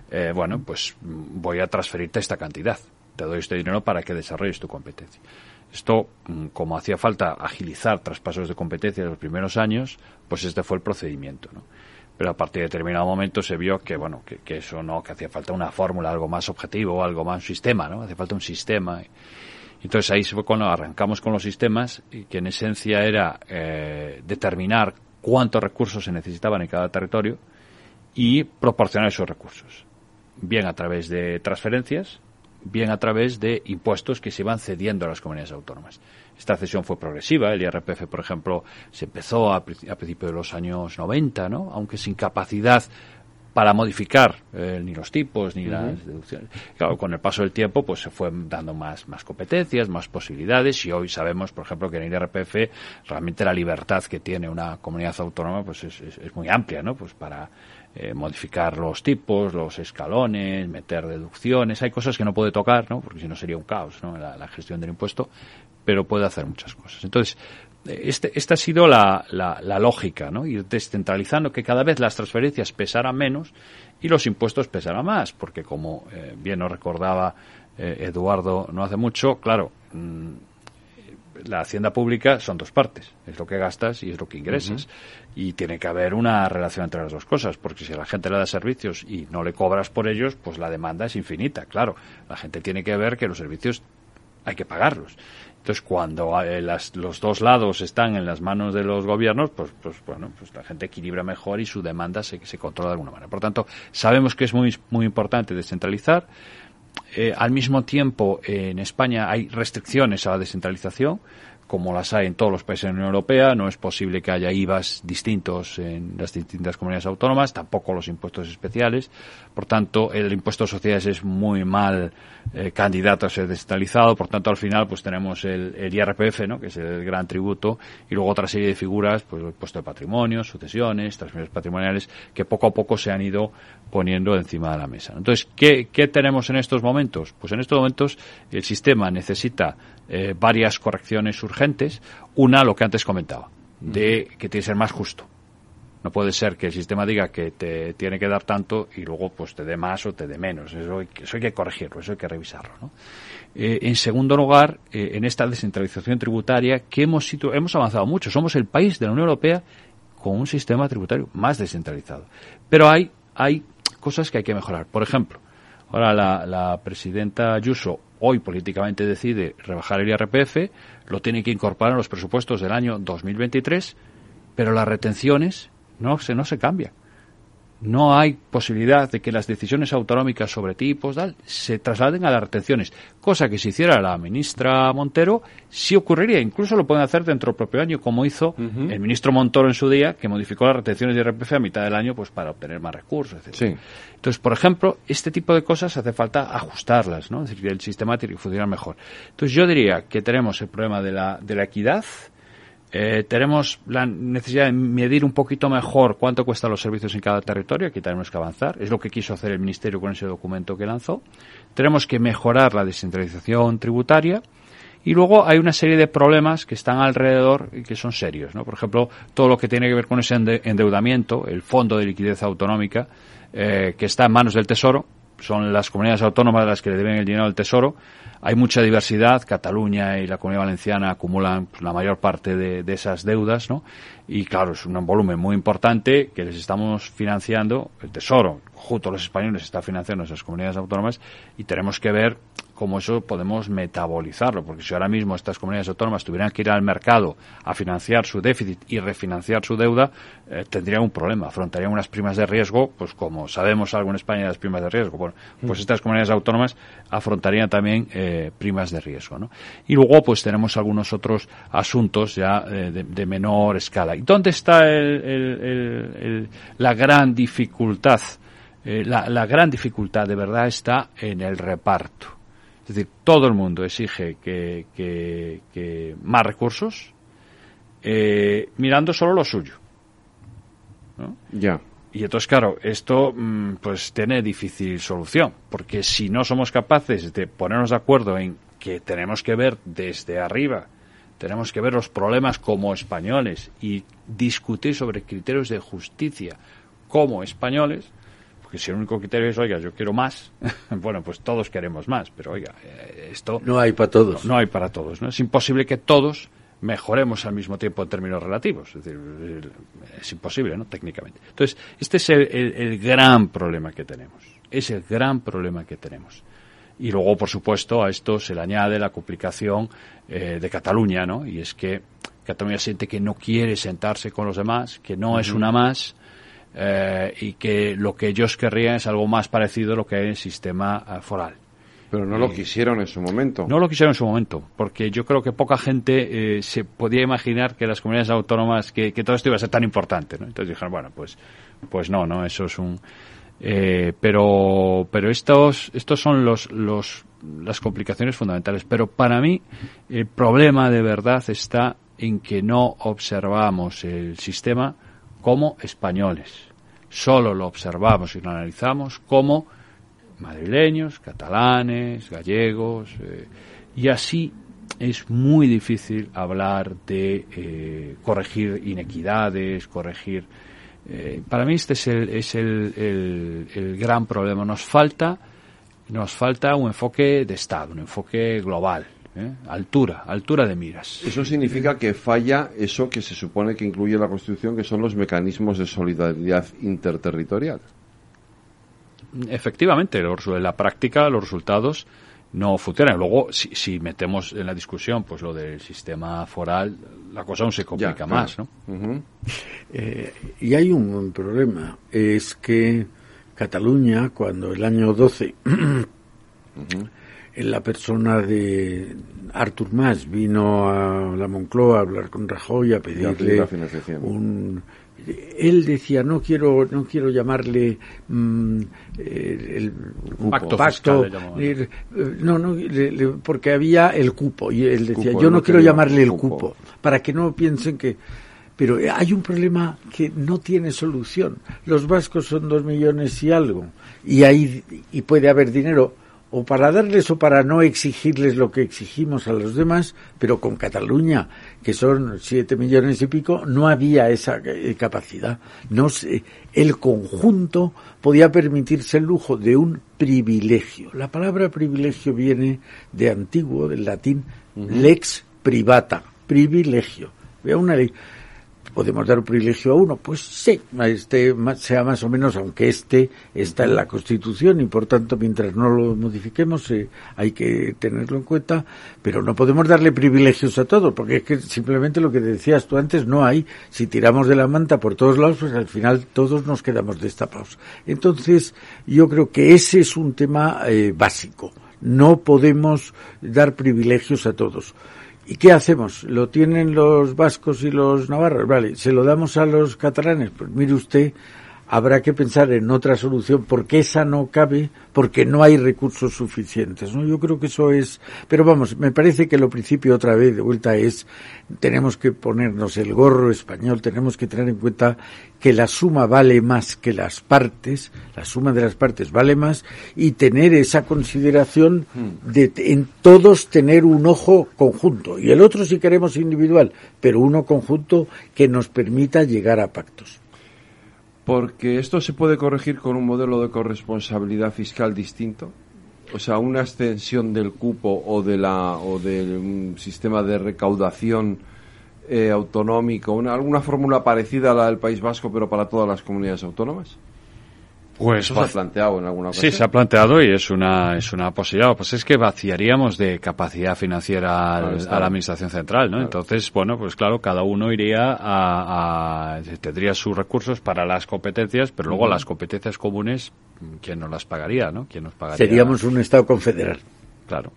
eh, bueno, pues voy a transferirte esta cantidad, te doy este dinero para que desarrolles tu competencia. Esto, mm, como hacía falta agilizar traspasos de competencia en los primeros años, pues este fue el procedimiento, ¿no? Pero a partir de determinado momento se vio que, bueno, que, que eso no, que hacía falta una fórmula, algo más objetivo, algo más un sistema, ¿no? Hacía falta un sistema. Entonces ahí fue cuando arrancamos con los sistemas, que en esencia era eh, determinar cuántos recursos se necesitaban en cada territorio y proporcionar esos recursos. Bien a través de transferencias, bien a través de impuestos que se iban cediendo a las comunidades autónomas. Esta cesión fue progresiva. El IRPF, por ejemplo, se empezó a, a principios de los años 90, ¿no? aunque sin capacidad para modificar eh, ni los tipos ni las deducciones. Claro, con el paso del tiempo pues se fue dando más, más competencias, más posibilidades y hoy sabemos, por ejemplo, que en el IRPF realmente la libertad que tiene una comunidad autónoma pues es, es, muy amplia, ¿no? Pues para eh, modificar los tipos, los escalones, meter deducciones. Hay cosas que no puede tocar, ¿no? Porque si no sería un caos, ¿no? La, la gestión del impuesto, pero puede hacer muchas cosas. Entonces, este, esta ha sido la, la, lógica, ¿no? Ir descentralizando, que cada vez las transferencias pesaran menos y los impuestos pesaran más, porque como eh, bien nos recordaba eh, Eduardo no hace mucho, claro, mm, la hacienda pública son dos partes, es lo que gastas y es lo que ingresas. Y tiene que haber una relación entre las dos cosas, porque si a la gente le da servicios y no le cobras por ellos, pues la demanda es infinita, claro. La gente tiene que ver que los servicios hay que pagarlos. Entonces, cuando eh, los dos lados están en las manos de los gobiernos, pues, pues bueno, pues la gente equilibra mejor y su demanda se, se controla de alguna manera. Por tanto, sabemos que es muy, muy importante descentralizar. Eh, al mismo tiempo, en España hay restricciones a la descentralización como las hay en todos los países de la Unión Europea. No es posible que haya IVAs distintos en las distintas comunidades autónomas, tampoco los impuestos especiales. Por tanto, el impuesto de sociedades es muy mal eh, candidato a ser descentralizado. Por tanto, al final, pues tenemos el, IRPF, ¿no? que es el gran tributo, y luego otra serie de figuras, pues el impuesto de patrimonio, sucesiones, transmisiones patrimoniales, que poco a poco se han ido poniendo encima de la mesa. Entonces, ¿qué, qué tenemos en estos momentos? Pues en estos momentos el sistema necesita eh, varias correcciones urgentes. Una, lo que antes comentaba, de que tiene que ser más justo. No puede ser que el sistema diga que te tiene que dar tanto y luego pues te dé más o te dé menos. Eso hay, eso hay que corregirlo, eso hay que revisarlo. Eh, en segundo lugar, eh, en esta descentralización tributaria, que hemos, hemos avanzado mucho. Somos el país de la Unión Europea con un sistema tributario más descentralizado. Pero hay, hay cosas que hay que mejorar. Por ejemplo, ahora la, la presidenta Ayuso hoy políticamente decide rebajar el IRPF, lo tiene que incorporar en los presupuestos del año 2023, pero las retenciones no se, no se cambian no hay posibilidad de que las decisiones autonómicas sobre tipos tal, se trasladen a las retenciones, cosa que si hiciera la ministra Montero sí ocurriría, incluso lo pueden hacer dentro del propio año, como hizo el ministro Montoro en su día, que modificó las retenciones de IRPF a mitad del año pues para obtener más recursos, etc. Entonces, por ejemplo, este tipo de cosas hace falta ajustarlas, ¿no? Es decir, el sistema tiene que funcionar mejor. Entonces, yo diría que tenemos el problema de la, de la equidad, eh, tenemos la necesidad de medir un poquito mejor cuánto cuestan los servicios en cada territorio, aquí tenemos que avanzar, es lo que quiso hacer el Ministerio con ese documento que lanzó. Tenemos que mejorar la descentralización tributaria y luego hay una serie de problemas que están alrededor y que son serios. ¿no? Por ejemplo, todo lo que tiene que ver con ese endeudamiento, el Fondo de Liquidez Autonómica, eh, que está en manos del Tesoro, son las comunidades autónomas las que le deben el dinero al Tesoro. Hay mucha diversidad. Cataluña y la Comunidad Valenciana acumulan pues, la mayor parte de, de, esas deudas, ¿no? Y claro, es un volumen muy importante que les estamos financiando. El Tesoro, junto a los españoles, está financiando esas comunidades autónomas y tenemos que ver cómo eso podemos metabolizarlo, porque si ahora mismo estas comunidades autónomas tuvieran que ir al mercado a financiar su déficit y refinanciar su deuda, eh, tendrían un problema, afrontarían unas primas de riesgo, pues como sabemos algo en España de las primas de riesgo, bueno, pues estas comunidades autónomas afrontarían también eh, primas de riesgo, ¿no? Y luego pues tenemos algunos otros asuntos ya eh, de, menor escala. ¿Y dónde está la gran dificultad? la, la gran dificultad de verdad está en el reparto. Es decir, todo el mundo exige que, que, más recursos eh, mirando solo lo suyo. Ya. Y entonces, claro, esto mm, pues tiene difícil solución, porque si no somos capaces de ponernos de acuerdo en que tenemos que ver desde arriba, tenemos que ver los problemas como españoles y discutir sobre criterios de justicia como españoles, que si el único criterio es, oiga, yo quiero más, bueno, pues todos queremos más, pero oiga, eh, esto... No hay para todos. No, hay para todos, ¿no? Es imposible que todos mejoremos al mismo tiempo en términos relativos. Es decir, es imposible, ¿no? Técnicamente. Entonces, este es el, gran problema que tenemos. Es el gran problema que tenemos. Y luego, por supuesto, a esto se le añade la complicación eh, de Cataluña, ¿no? Y es que Cataluña siente que no quiere sentarse con los demás, que no es una más, eh, y que lo que ellos querrían es algo más parecido a lo que hay en el sistema eh, foral. Pero no lo quisieron en su momento. No lo quisieron en su momento, porque yo creo que poca gente eh, se podía imaginar que las comunidades autónomas, que, todo esto iba a ser tan importante. ¿no? Entonces dijeron, bueno, pues, pues no, no, eso es un, Eh, pero pero estos estos son los los las complicaciones fundamentales. Pero para mí el problema de verdad está en que no observamos el sistema como españoles. Solo lo observamos y lo analizamos como madrileños, catalanes, gallegos, eh, y así es muy difícil hablar de eh, corregir inequidades, corregir... Eh, para mí este es, el, es el, el, gran problema. Nos falta, nos falta un enfoque de Estado, un enfoque global. Altura, altura de miras. Eso significa que falla eso que se supone que incluye la Constitución, que son los mecanismos de solidaridad interterritorial. Efectivamente, en la práctica los resultados no funcionan. Luego, si, si, metemos en la discusión pues lo del sistema foral, la cosa aún se complica más, ¿no? Eh, y hay un, problema, es que Cataluña, cuando el año 12, en la persona de Artur Mas. Vino a la Moncloa a hablar con Rajoy a pedirle un él decía no quiero no quiero llamarle mm, el, pacto, eh, no no porque había el cupo y él decía yo no, quiero llamarle el cupo. para que no piensen que pero hay un problema que no tiene solución. Los vascos son dos millones y algo y ahí y puede haber dinero o para darles o para no exigirles lo que exigimos a los demás, pero con Cataluña, que son siete millones y pico, no había esa eh, capacidad. No el conjunto podía permitirse el lujo de un privilegio. La palabra privilegio viene de antiguo, del latín lex privata, privilegio. Vea una ley podemos dar privilegio a uno. Pues sí, este sea más o menos, aunque este está en la Constitución y por tanto mientras no lo modifiquemos eh, hay que tenerlo en cuenta, pero no podemos darle privilegios a todos, porque es que simplemente lo que decías tú antes no hay. Si tiramos de la manta por todos lados, pues al final todos nos quedamos destapados. Entonces, yo creo que ese es un tema eh, básico. No podemos dar privilegios a todos. ¿Y qué hacemos? ¿Lo tienen los vascos y los navarros? Vale, ¿se lo damos a los catalanes? Pues mire usted, habrá que pensar en otra solución porque esa no cabe porque no hay recursos suficientes no yo creo que eso es pero vamos me parece que lo principio otra vez de vuelta es tenemos que ponernos el gorro español tenemos que tener en cuenta que la suma vale más que las partes la suma de las partes vale más y tener esa consideración de en todos tener un ojo conjunto. Y el otro si queremos individual pero uno conjunto que nos permita llegar a pactos. Porque esto se puede corregir con un modelo de corresponsabilidad fiscal distinto. O sea, una extensión del cupo o, de la, o del sistema de recaudación eh, autonómico, una, alguna fórmula parecida a la del País Vasco, pero para todas las comunidades autónomas. Pues Eso se ha planteado en alguna ocasión. Sí, se ha planteado y es una, es una posibilidad. Pues es que vaciaríamos de capacidad financiera a la Administración Central, ¿no? Entonces, bueno, pues claro, cada uno iría a, tendría sus recursos para las competencias, pero luego las competencias comunes, ¿quién nos las pagaría, no? ¿Quién nos pagaría? Seríamos un Estado confederal. Claro.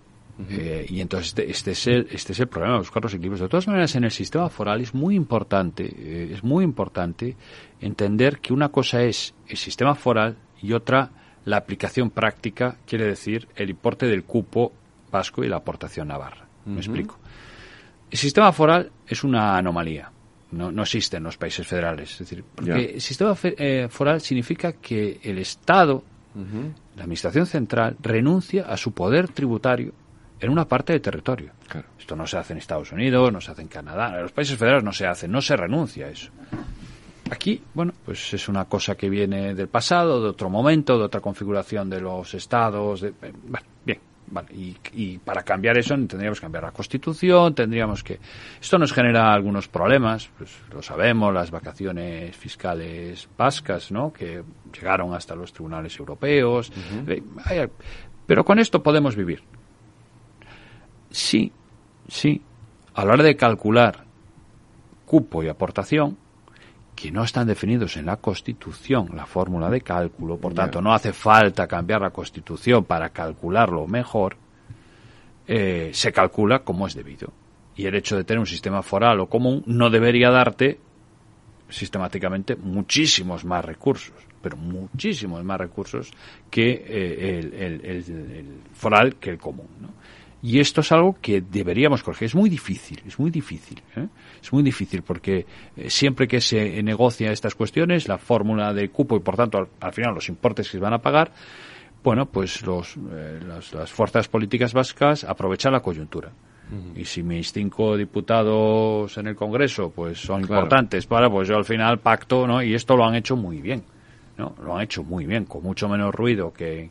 Eh, y entonces este, este, es el, este es el problema, buscar los equilibrios. De todas maneras, en el sistema foral es muy importante, eh, es muy importante entender que una cosa es el sistema foral y otra la aplicación práctica, quiere decir el importe del cupo vasco y la aportación navarra. Me explico. El sistema foral es una anomalía. No, no existe en los países federales. Es decir, porque el sistema eh, foral significa que el Estado, la Administración Central, renuncia a su poder tributario en una parte del territorio. Esto no se hace en Estados Unidos, no se hace en Canadá, en los países federales no se hace, no se renuncia a eso. Aquí, bueno, pues es una cosa que viene del pasado, de otro momento, de otra configuración de los estados. De, eh, bien, vale. Y, para cambiar eso tendríamos que cambiar la Constitución, tendríamos que... Esto nos genera algunos problemas, pues lo sabemos, las vacaciones fiscales vascas, ¿no? Que llegaron hasta los tribunales europeos. Eh, pero con esto podemos vivir. Sí, sí, a la hora de calcular cupo y aportación, que no están definidos en la Constitución, la fórmula de cálculo, por tanto no hace falta cambiar la Constitución para calcularlo mejor, eh, se calcula como es debido. Y el hecho de tener un sistema foral o común no debería darte sistemáticamente muchísimos más recursos, pero muchísimos más recursos que eh, el, el, el, foral que el común. ¿no? Y esto es algo que deberíamos corregir. Es muy difícil, es muy difícil. ¿eh? Es muy difícil porque eh, siempre que se negocia estas cuestiones, la fórmula de cupo y por tanto al, al final los importes que se van a pagar, bueno, pues los, eh, las, las, fuerzas políticas vascas aprovechan la coyuntura. Uh -huh. Y si mis cinco diputados en el Congreso pues son claro. importantes para, pues yo al final pacto, ¿no? Y esto lo han hecho muy bien, ¿no? Lo han hecho muy bien, con mucho menos ruido que,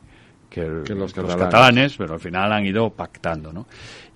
que, el, que los, los, catalanes. pero al final han ido pactando, ¿no?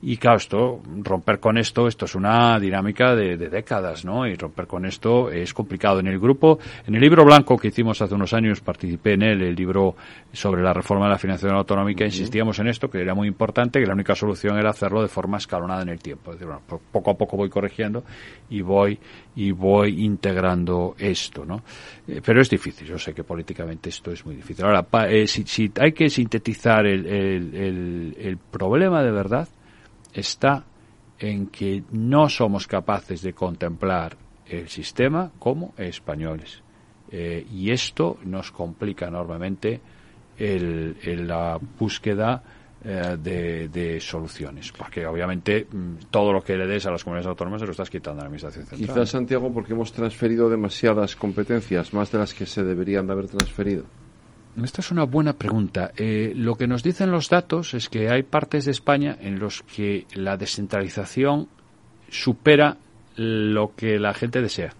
Y claro, esto, romper con esto, esto es una dinámica de, de, décadas, ¿no? Y romper con esto es complicado. En el grupo, en el libro blanco que hicimos hace unos años, participé en él, el libro sobre la reforma de la financiación autonómica, uh -huh. insistíamos en esto, que era muy importante, que la única solución era hacerlo de forma escalonada en el tiempo. Es decir, bueno, poco a poco voy corrigiendo y voy, y voy integrando esto, ¿no? Eh, pero es difícil, yo sé que políticamente esto es muy difícil. Ahora, pa, eh, si, si, hay que sintetizar el, el, el, el problema de verdad, está en que no somos capaces de contemplar el sistema como españoles. Eh, y esto nos complica enormemente el, la búsqueda eh, de, de, soluciones, porque obviamente mm, todo lo que le des a las comunidades autónomas se lo estás quitando a la Administración Central. Quizás, Santiago, porque hemos transferido demasiadas competencias, más de las que se deberían de haber transferido. Esta es una buena pregunta. Eh, lo que nos dicen los datos es que hay partes de España en los que la descentralización supera lo que la gente desea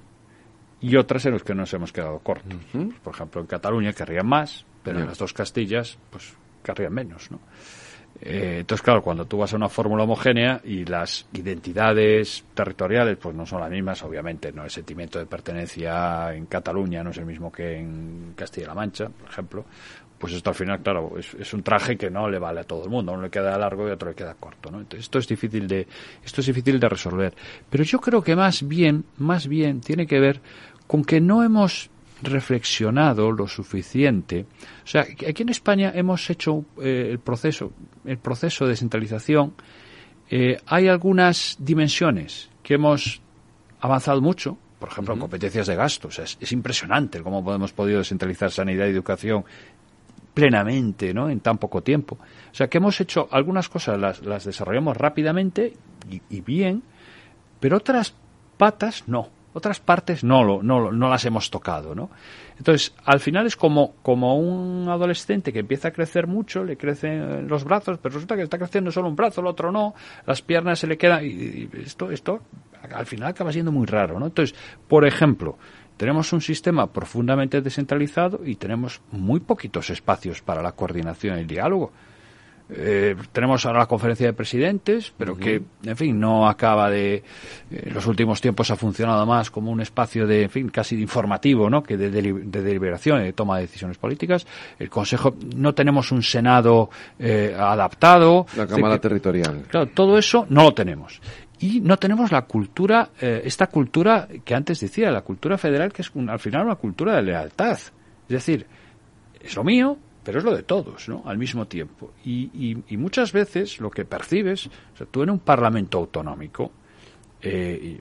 y otras en los que nos hemos quedado cortos. Uh -huh. Por ejemplo, en Cataluña querrían más, pero en las dos Castillas, pues querrían menos, ¿no? Eh, entonces, claro, cuando tú vas a una fórmula homogénea y las identidades territoriales pues no son las mismas, obviamente, no el sentimiento de pertenencia en Cataluña no es el mismo que en Castilla-La Mancha, por ejemplo, pues esto al final, claro, es, es, un traje que no le vale a todo el mundo, uno le queda largo y otro le queda corto, ¿no? Entonces, esto es difícil de, esto es difícil de resolver. Pero yo creo que más bien, más bien tiene que ver con que no hemos reflexionado lo suficiente. O sea, aquí en España hemos hecho eh, el proceso, el proceso de descentralización. Eh, hay algunas dimensiones que hemos avanzado mucho, por ejemplo, uh -huh. competencias de gasto. O sea, es, es, impresionante cómo hemos podido descentralizar sanidad y educación plenamente, ¿no? En tan poco tiempo. O sea, que hemos hecho algunas cosas, las, las desarrollamos rápidamente y, y bien, pero otras patas no otras partes no, lo, no, no las hemos tocado, ¿no? Entonces, al final es como, como un adolescente que empieza a crecer mucho, le crecen los brazos, pero resulta que está creciendo solo un brazo, el otro no, las piernas se le quedan, y, y esto, esto al final acaba siendo muy raro, ¿no? Entonces, por ejemplo, tenemos un sistema profundamente descentralizado y tenemos muy poquitos espacios para la coordinación y el diálogo. Eh, tenemos ahora la conferencia de presidentes, pero uh -huh. que, en fin, no acaba de. Eh, en los últimos tiempos ha funcionado más como un espacio de, en fin, casi de informativo, ¿no? Que de, de, de deliberación y de toma de decisiones políticas. El Consejo, no tenemos un Senado eh, adaptado. La Cámara que, Territorial. Claro, todo eso no lo tenemos. Y no tenemos la cultura, eh, esta cultura que antes decía, la cultura federal, que es un, al final una cultura de lealtad. Es decir, es lo mío, pero es lo de todos, ¿no? Al mismo tiempo. Y, muchas veces lo que percibes, o sea, tú en un parlamento autonómico, eh,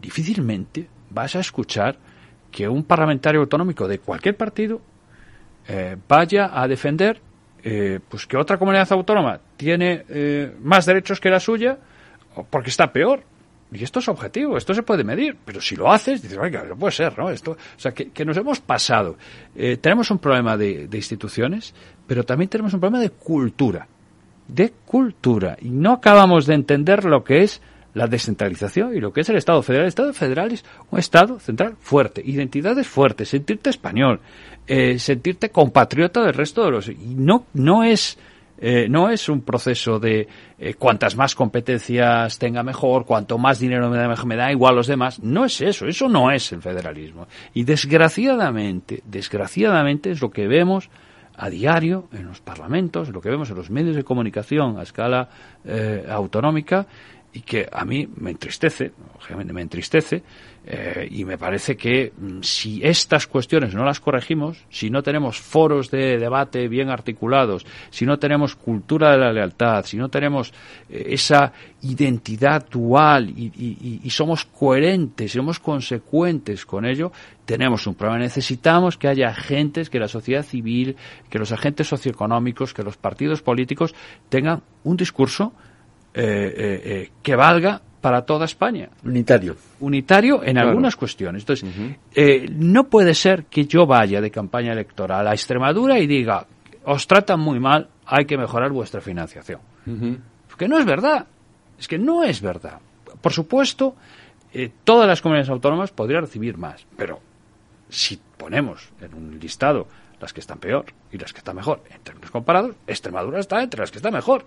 difícilmente vas a escuchar que un parlamentario autonómico de cualquier partido eh, vaya a defender eh, pues que otra comunidad autónoma tiene eh, más derechos que la suya porque está peor y esto es objetivo, esto se puede medir, pero si lo haces, dices, oiga, no puede ser, ¿no? Esto, o sea, que, nos hemos pasado. Eh, tenemos un problema de, de, instituciones, pero también tenemos un problema de cultura, de cultura, y no acabamos de entender lo que es la descentralización y lo que es el Estado federal. El Estado federal es un Estado central fuerte, identidades fuertes, sentirte español, eh, sentirte compatriota del resto de los... Y no, no es eh, no es un proceso de eh, cuantas más competencias tenga mejor, cuanto más dinero me da, me da igual los demás. No es eso, eso no es el federalismo. Y desgraciadamente, desgraciadamente es lo que vemos a diario en los parlamentos, lo que vemos en los medios de comunicación a escala eh, autonómica, y que a mí me entristece, me entristece, eh, y me parece que mm, si estas cuestiones no las corregimos, si no tenemos foros de debate bien articulados, si no tenemos cultura de la lealtad, si no tenemos eh, esa identidad dual y, y, somos coherentes, somos consecuentes con ello, tenemos un problema. Necesitamos que haya agentes, que la sociedad civil, que los agentes socioeconómicos, que los partidos políticos tengan un discurso eh, que valga para toda España. Unitario. Unitario en algunas cuestiones. Entonces, eh, no puede ser que yo vaya de campaña electoral a Extremadura y diga, os tratan muy mal, hay que mejorar vuestra financiación. Porque no es verdad. Es que no es verdad. Por supuesto, eh, todas las comunidades autónomas podrían recibir más, pero si ponemos en un listado las que están peor y las que están mejor en términos comparados, Extremadura está entre las que están mejor.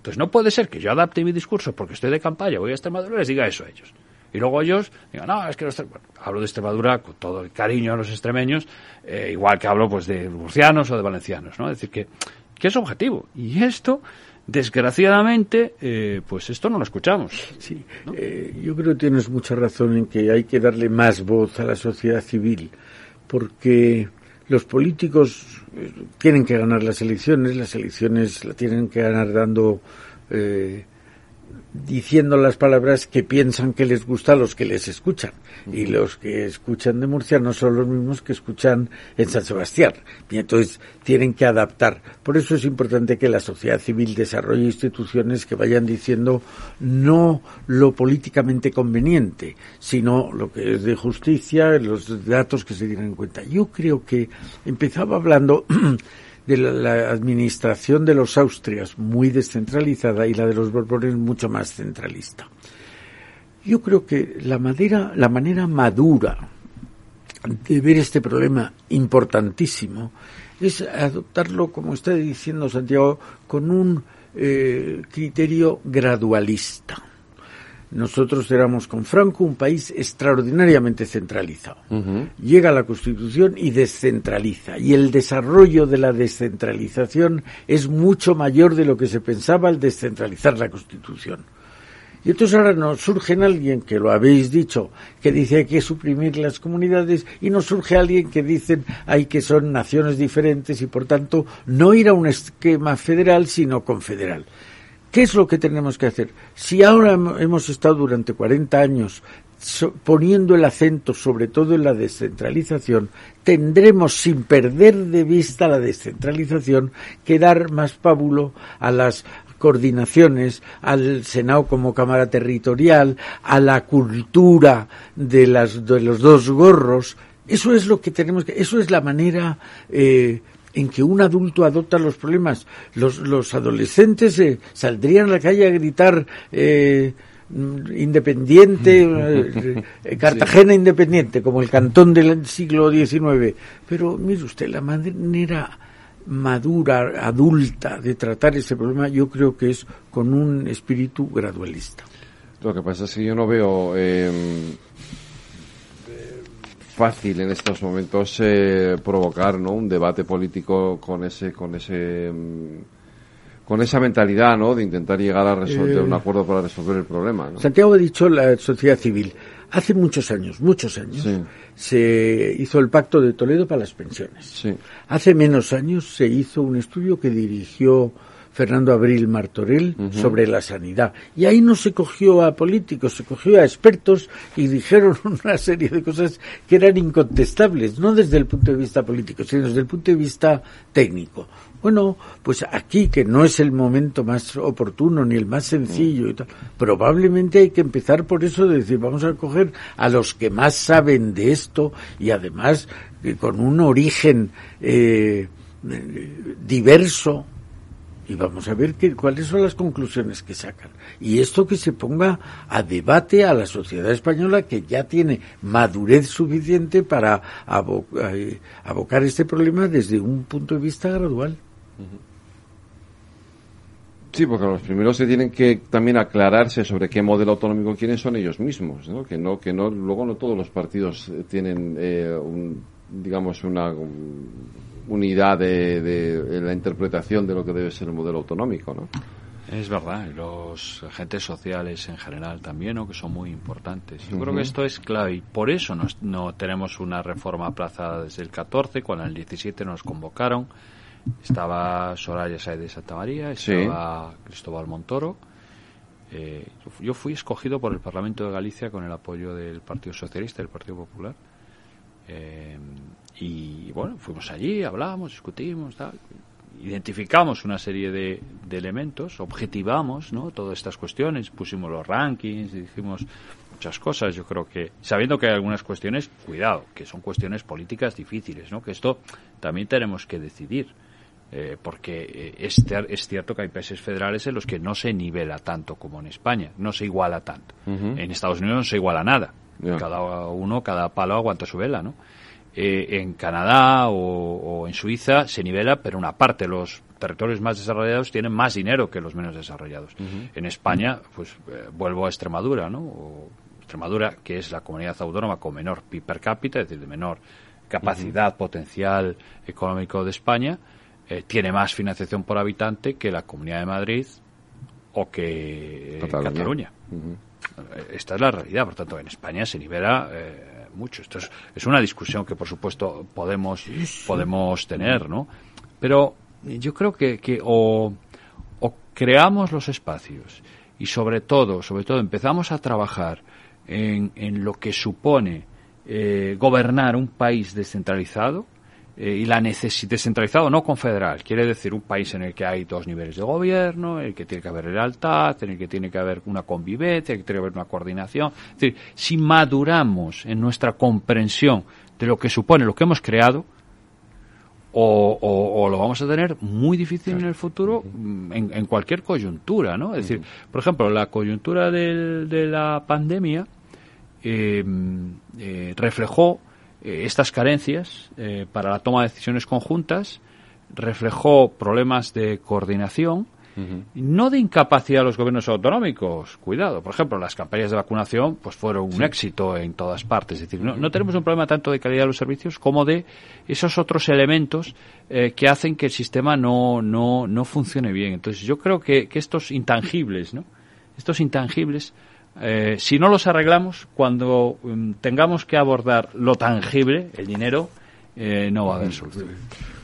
Entonces no puede ser que yo adapte mi discurso porque estoy de campaña, voy a Extremadura y les diga eso a ellos. Y luego ellos digan, no, es que los, hablo de Extremadura con todo el cariño a los extremeños, eh, igual que hablo pues de murcianos o de valencianos, ¿no? Es decir, que, que es objetivo. Y esto, desgraciadamente, eh, pues esto no lo escuchamos. Sí, eh, yo creo que tienes mucha razón en que hay que darle más voz a la sociedad civil, porque los políticos eh, tienen que ganar las elecciones, las elecciones la tienen que ganar dando eh, diciendo las palabras que piensan que les gusta a los que les escuchan. Y los que escuchan de Murcia no son los mismos que escuchan en San Sebastián. Y entonces tienen que adaptar. Por eso es importante que la sociedad civil desarrolle instituciones que vayan diciendo no lo políticamente conveniente, sino lo que es de justicia, los datos que se tienen en cuenta. Yo creo que empezaba hablando de la, administración de los Austrias muy descentralizada y la de los Borbones mucho más centralista. Yo creo que la, manera, la manera madura de ver este problema importantísimo es adoptarlo, como está diciendo Santiago, con un eh, criterio gradualista. Nosotros éramos con Franco un país extraordinariamente centralizado. Llega la Constitución y descentraliza. Y el desarrollo de la descentralización es mucho mayor de lo que se pensaba al descentralizar la Constitución. Y entonces ahora nos surge alguien, que lo habéis dicho, que dice hay que suprimir las comunidades y nos surge alguien que dice hay que son naciones diferentes y por tanto no ir a un esquema federal sino confederal. ¿Qué es lo que tenemos que hacer? Si ahora hemos estado durante 40 años poniendo el acento sobre todo en la descentralización, tendremos sin perder de vista la descentralización que dar más pábulo a las coordinaciones, al Senado como Cámara Territorial, a la cultura de, las, de los dos gorros. Eso es lo que tenemos que, eso es la manera eh, en que un adulto adopta los problemas. Los, los adolescentes eh, saldrían a la calle a gritar eh, independiente, eh, Cartagena independiente, como el cantón del siglo XIX. Pero mire usted, la manera madura, adulta de tratar ese problema, yo creo que es con un espíritu gradualista. Lo que pasa es que yo no veo fácil en estos momentos eh, provocar ¿no? un debate político con ese con ese mm, con esa mentalidad ¿no? de intentar llegar a resolver un eh, acuerdo para resolver el problema. Santiago ha dicho la sociedad civil. Hace muchos años, muchos años, se hizo el Pacto de Toledo para las pensiones. Hace menos años se hizo un estudio que dirigió Fernando Abril Martorell sobre la sanidad. Y ahí no se cogió a políticos, se cogió a expertos y dijeron una serie de cosas que eran incontestables, no desde el punto de vista político, sino desde el punto de vista técnico. Bueno, pues aquí, que no es el momento más oportuno ni el más sencillo y tal, probablemente hay que empezar por eso de decir, vamos a coger a los que más saben de esto y además con un origen eh, diverso, y vamos a ver qué, cuáles son las conclusiones que sacan. Y esto que se ponga a debate a la sociedad española que ya tiene madurez suficiente para eh, abocar este problema desde un punto de vista gradual. Sí, porque los primeros se tienen que también aclararse sobre qué modelo autonómico quieren son ellos mismos, ¿no? Que no, que no, luego no todos los partidos tienen, eh, un, digamos, una, unidad de, la interpretación de lo que debe ser el modelo autonómico, ¿no? Es verdad, y los agentes sociales en general también, ¿no? que son muy importantes. Yo creo que esto es clave y por eso no tenemos una reforma aplazada desde el 14, cuando en el 17 nos convocaron. Estaba Soraya Saez de Santa María, estaba Cristóbal Montoro. Eh, yo fui escogido por el Parlamento de Galicia con el apoyo del Partido Socialista y del Partido Popular. Eh, y bueno, fuimos allí, hablamos, discutimos, tal identificamos una serie de, elementos, objetivamos ¿no? todas estas cuestiones, pusimos los rankings, dijimos muchas cosas. Yo creo que, sabiendo que hay algunas cuestiones, cuidado, que son cuestiones políticas difíciles, ¿no? que esto también tenemos que decidir. Eh, porque eh, es, es, cierto que hay países federales en los que no se nivela tanto como en España, no se iguala tanto. En Estados Unidos no se iguala nada. Cada uno, cada palo aguanta su vela, ¿no? Eh, en Canadá o, en Suiza se nivela, pero una parte, los territorios más desarrollados tienen más dinero que los menos desarrollados. En España, pues eh, vuelvo a Extremadura, ¿no? Extremadura, que es la comunidad autónoma con menor PIB per cápita, es decir, de menor capacidad potencial económico de España, eh, tiene más financiación por habitante que la Comunidad de Madrid o que Cataluña. Esta es la realidad, por tanto, en España se nivela mucho. Esto es, una discusión que, por supuesto, podemos, podemos tener, ¿no? Pero yo creo que, que o, creamos los espacios y, sobre todo, sobre todo, empezamos a trabajar en, en lo que supone eh, gobernar un país descentralizado, eh, y la descentralizado no confederal, quiere decir un país en el que hay dos niveles de gobierno, en el que tiene que haber lealtad, en el que tiene que haber una convivencia, en el que tiene que haber una coordinación. Es decir, si maduramos en nuestra comprensión de lo que supone lo que hemos creado, o, lo vamos a tener muy difícil en el futuro mm, en, cualquier coyuntura, ¿no? Es decir, por ejemplo, la coyuntura de la pandemia eh, eh, reflejó eh, estas carencias eh, para la toma de decisiones conjuntas, reflejó problemas de coordinación, no de incapacidad de los gobiernos autonómicos, cuidado. Por ejemplo, las campañas de vacunación pues fueron un éxito en todas partes. Es decir, no, tenemos un problema tanto de calidad de los servicios como de esos otros elementos eh, que hacen que el sistema no, no, no funcione bien. Entonces, yo creo que, que estos intangibles, ¿no? Estos intangibles eh, si no los arreglamos, cuando mm, tengamos que abordar lo tangible, el dinero, eh, no va a haber solución.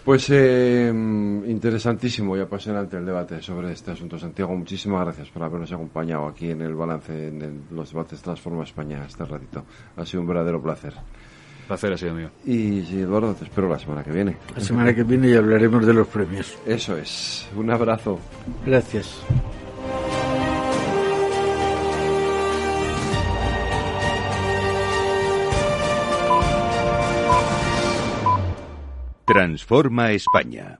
Pues eh, interesantísimo y apasionante el debate sobre este asunto. Santiago, muchísimas gracias por habernos acompañado aquí en el balance, en los debates Transforma España este ratito. Ha sido un verdadero placer. Placer ha sido mío. Y Eduardo, te espero la semana que viene. La semana que viene y hablaremos de los premios. Eso es. Un abrazo. Gracias. Transforma España.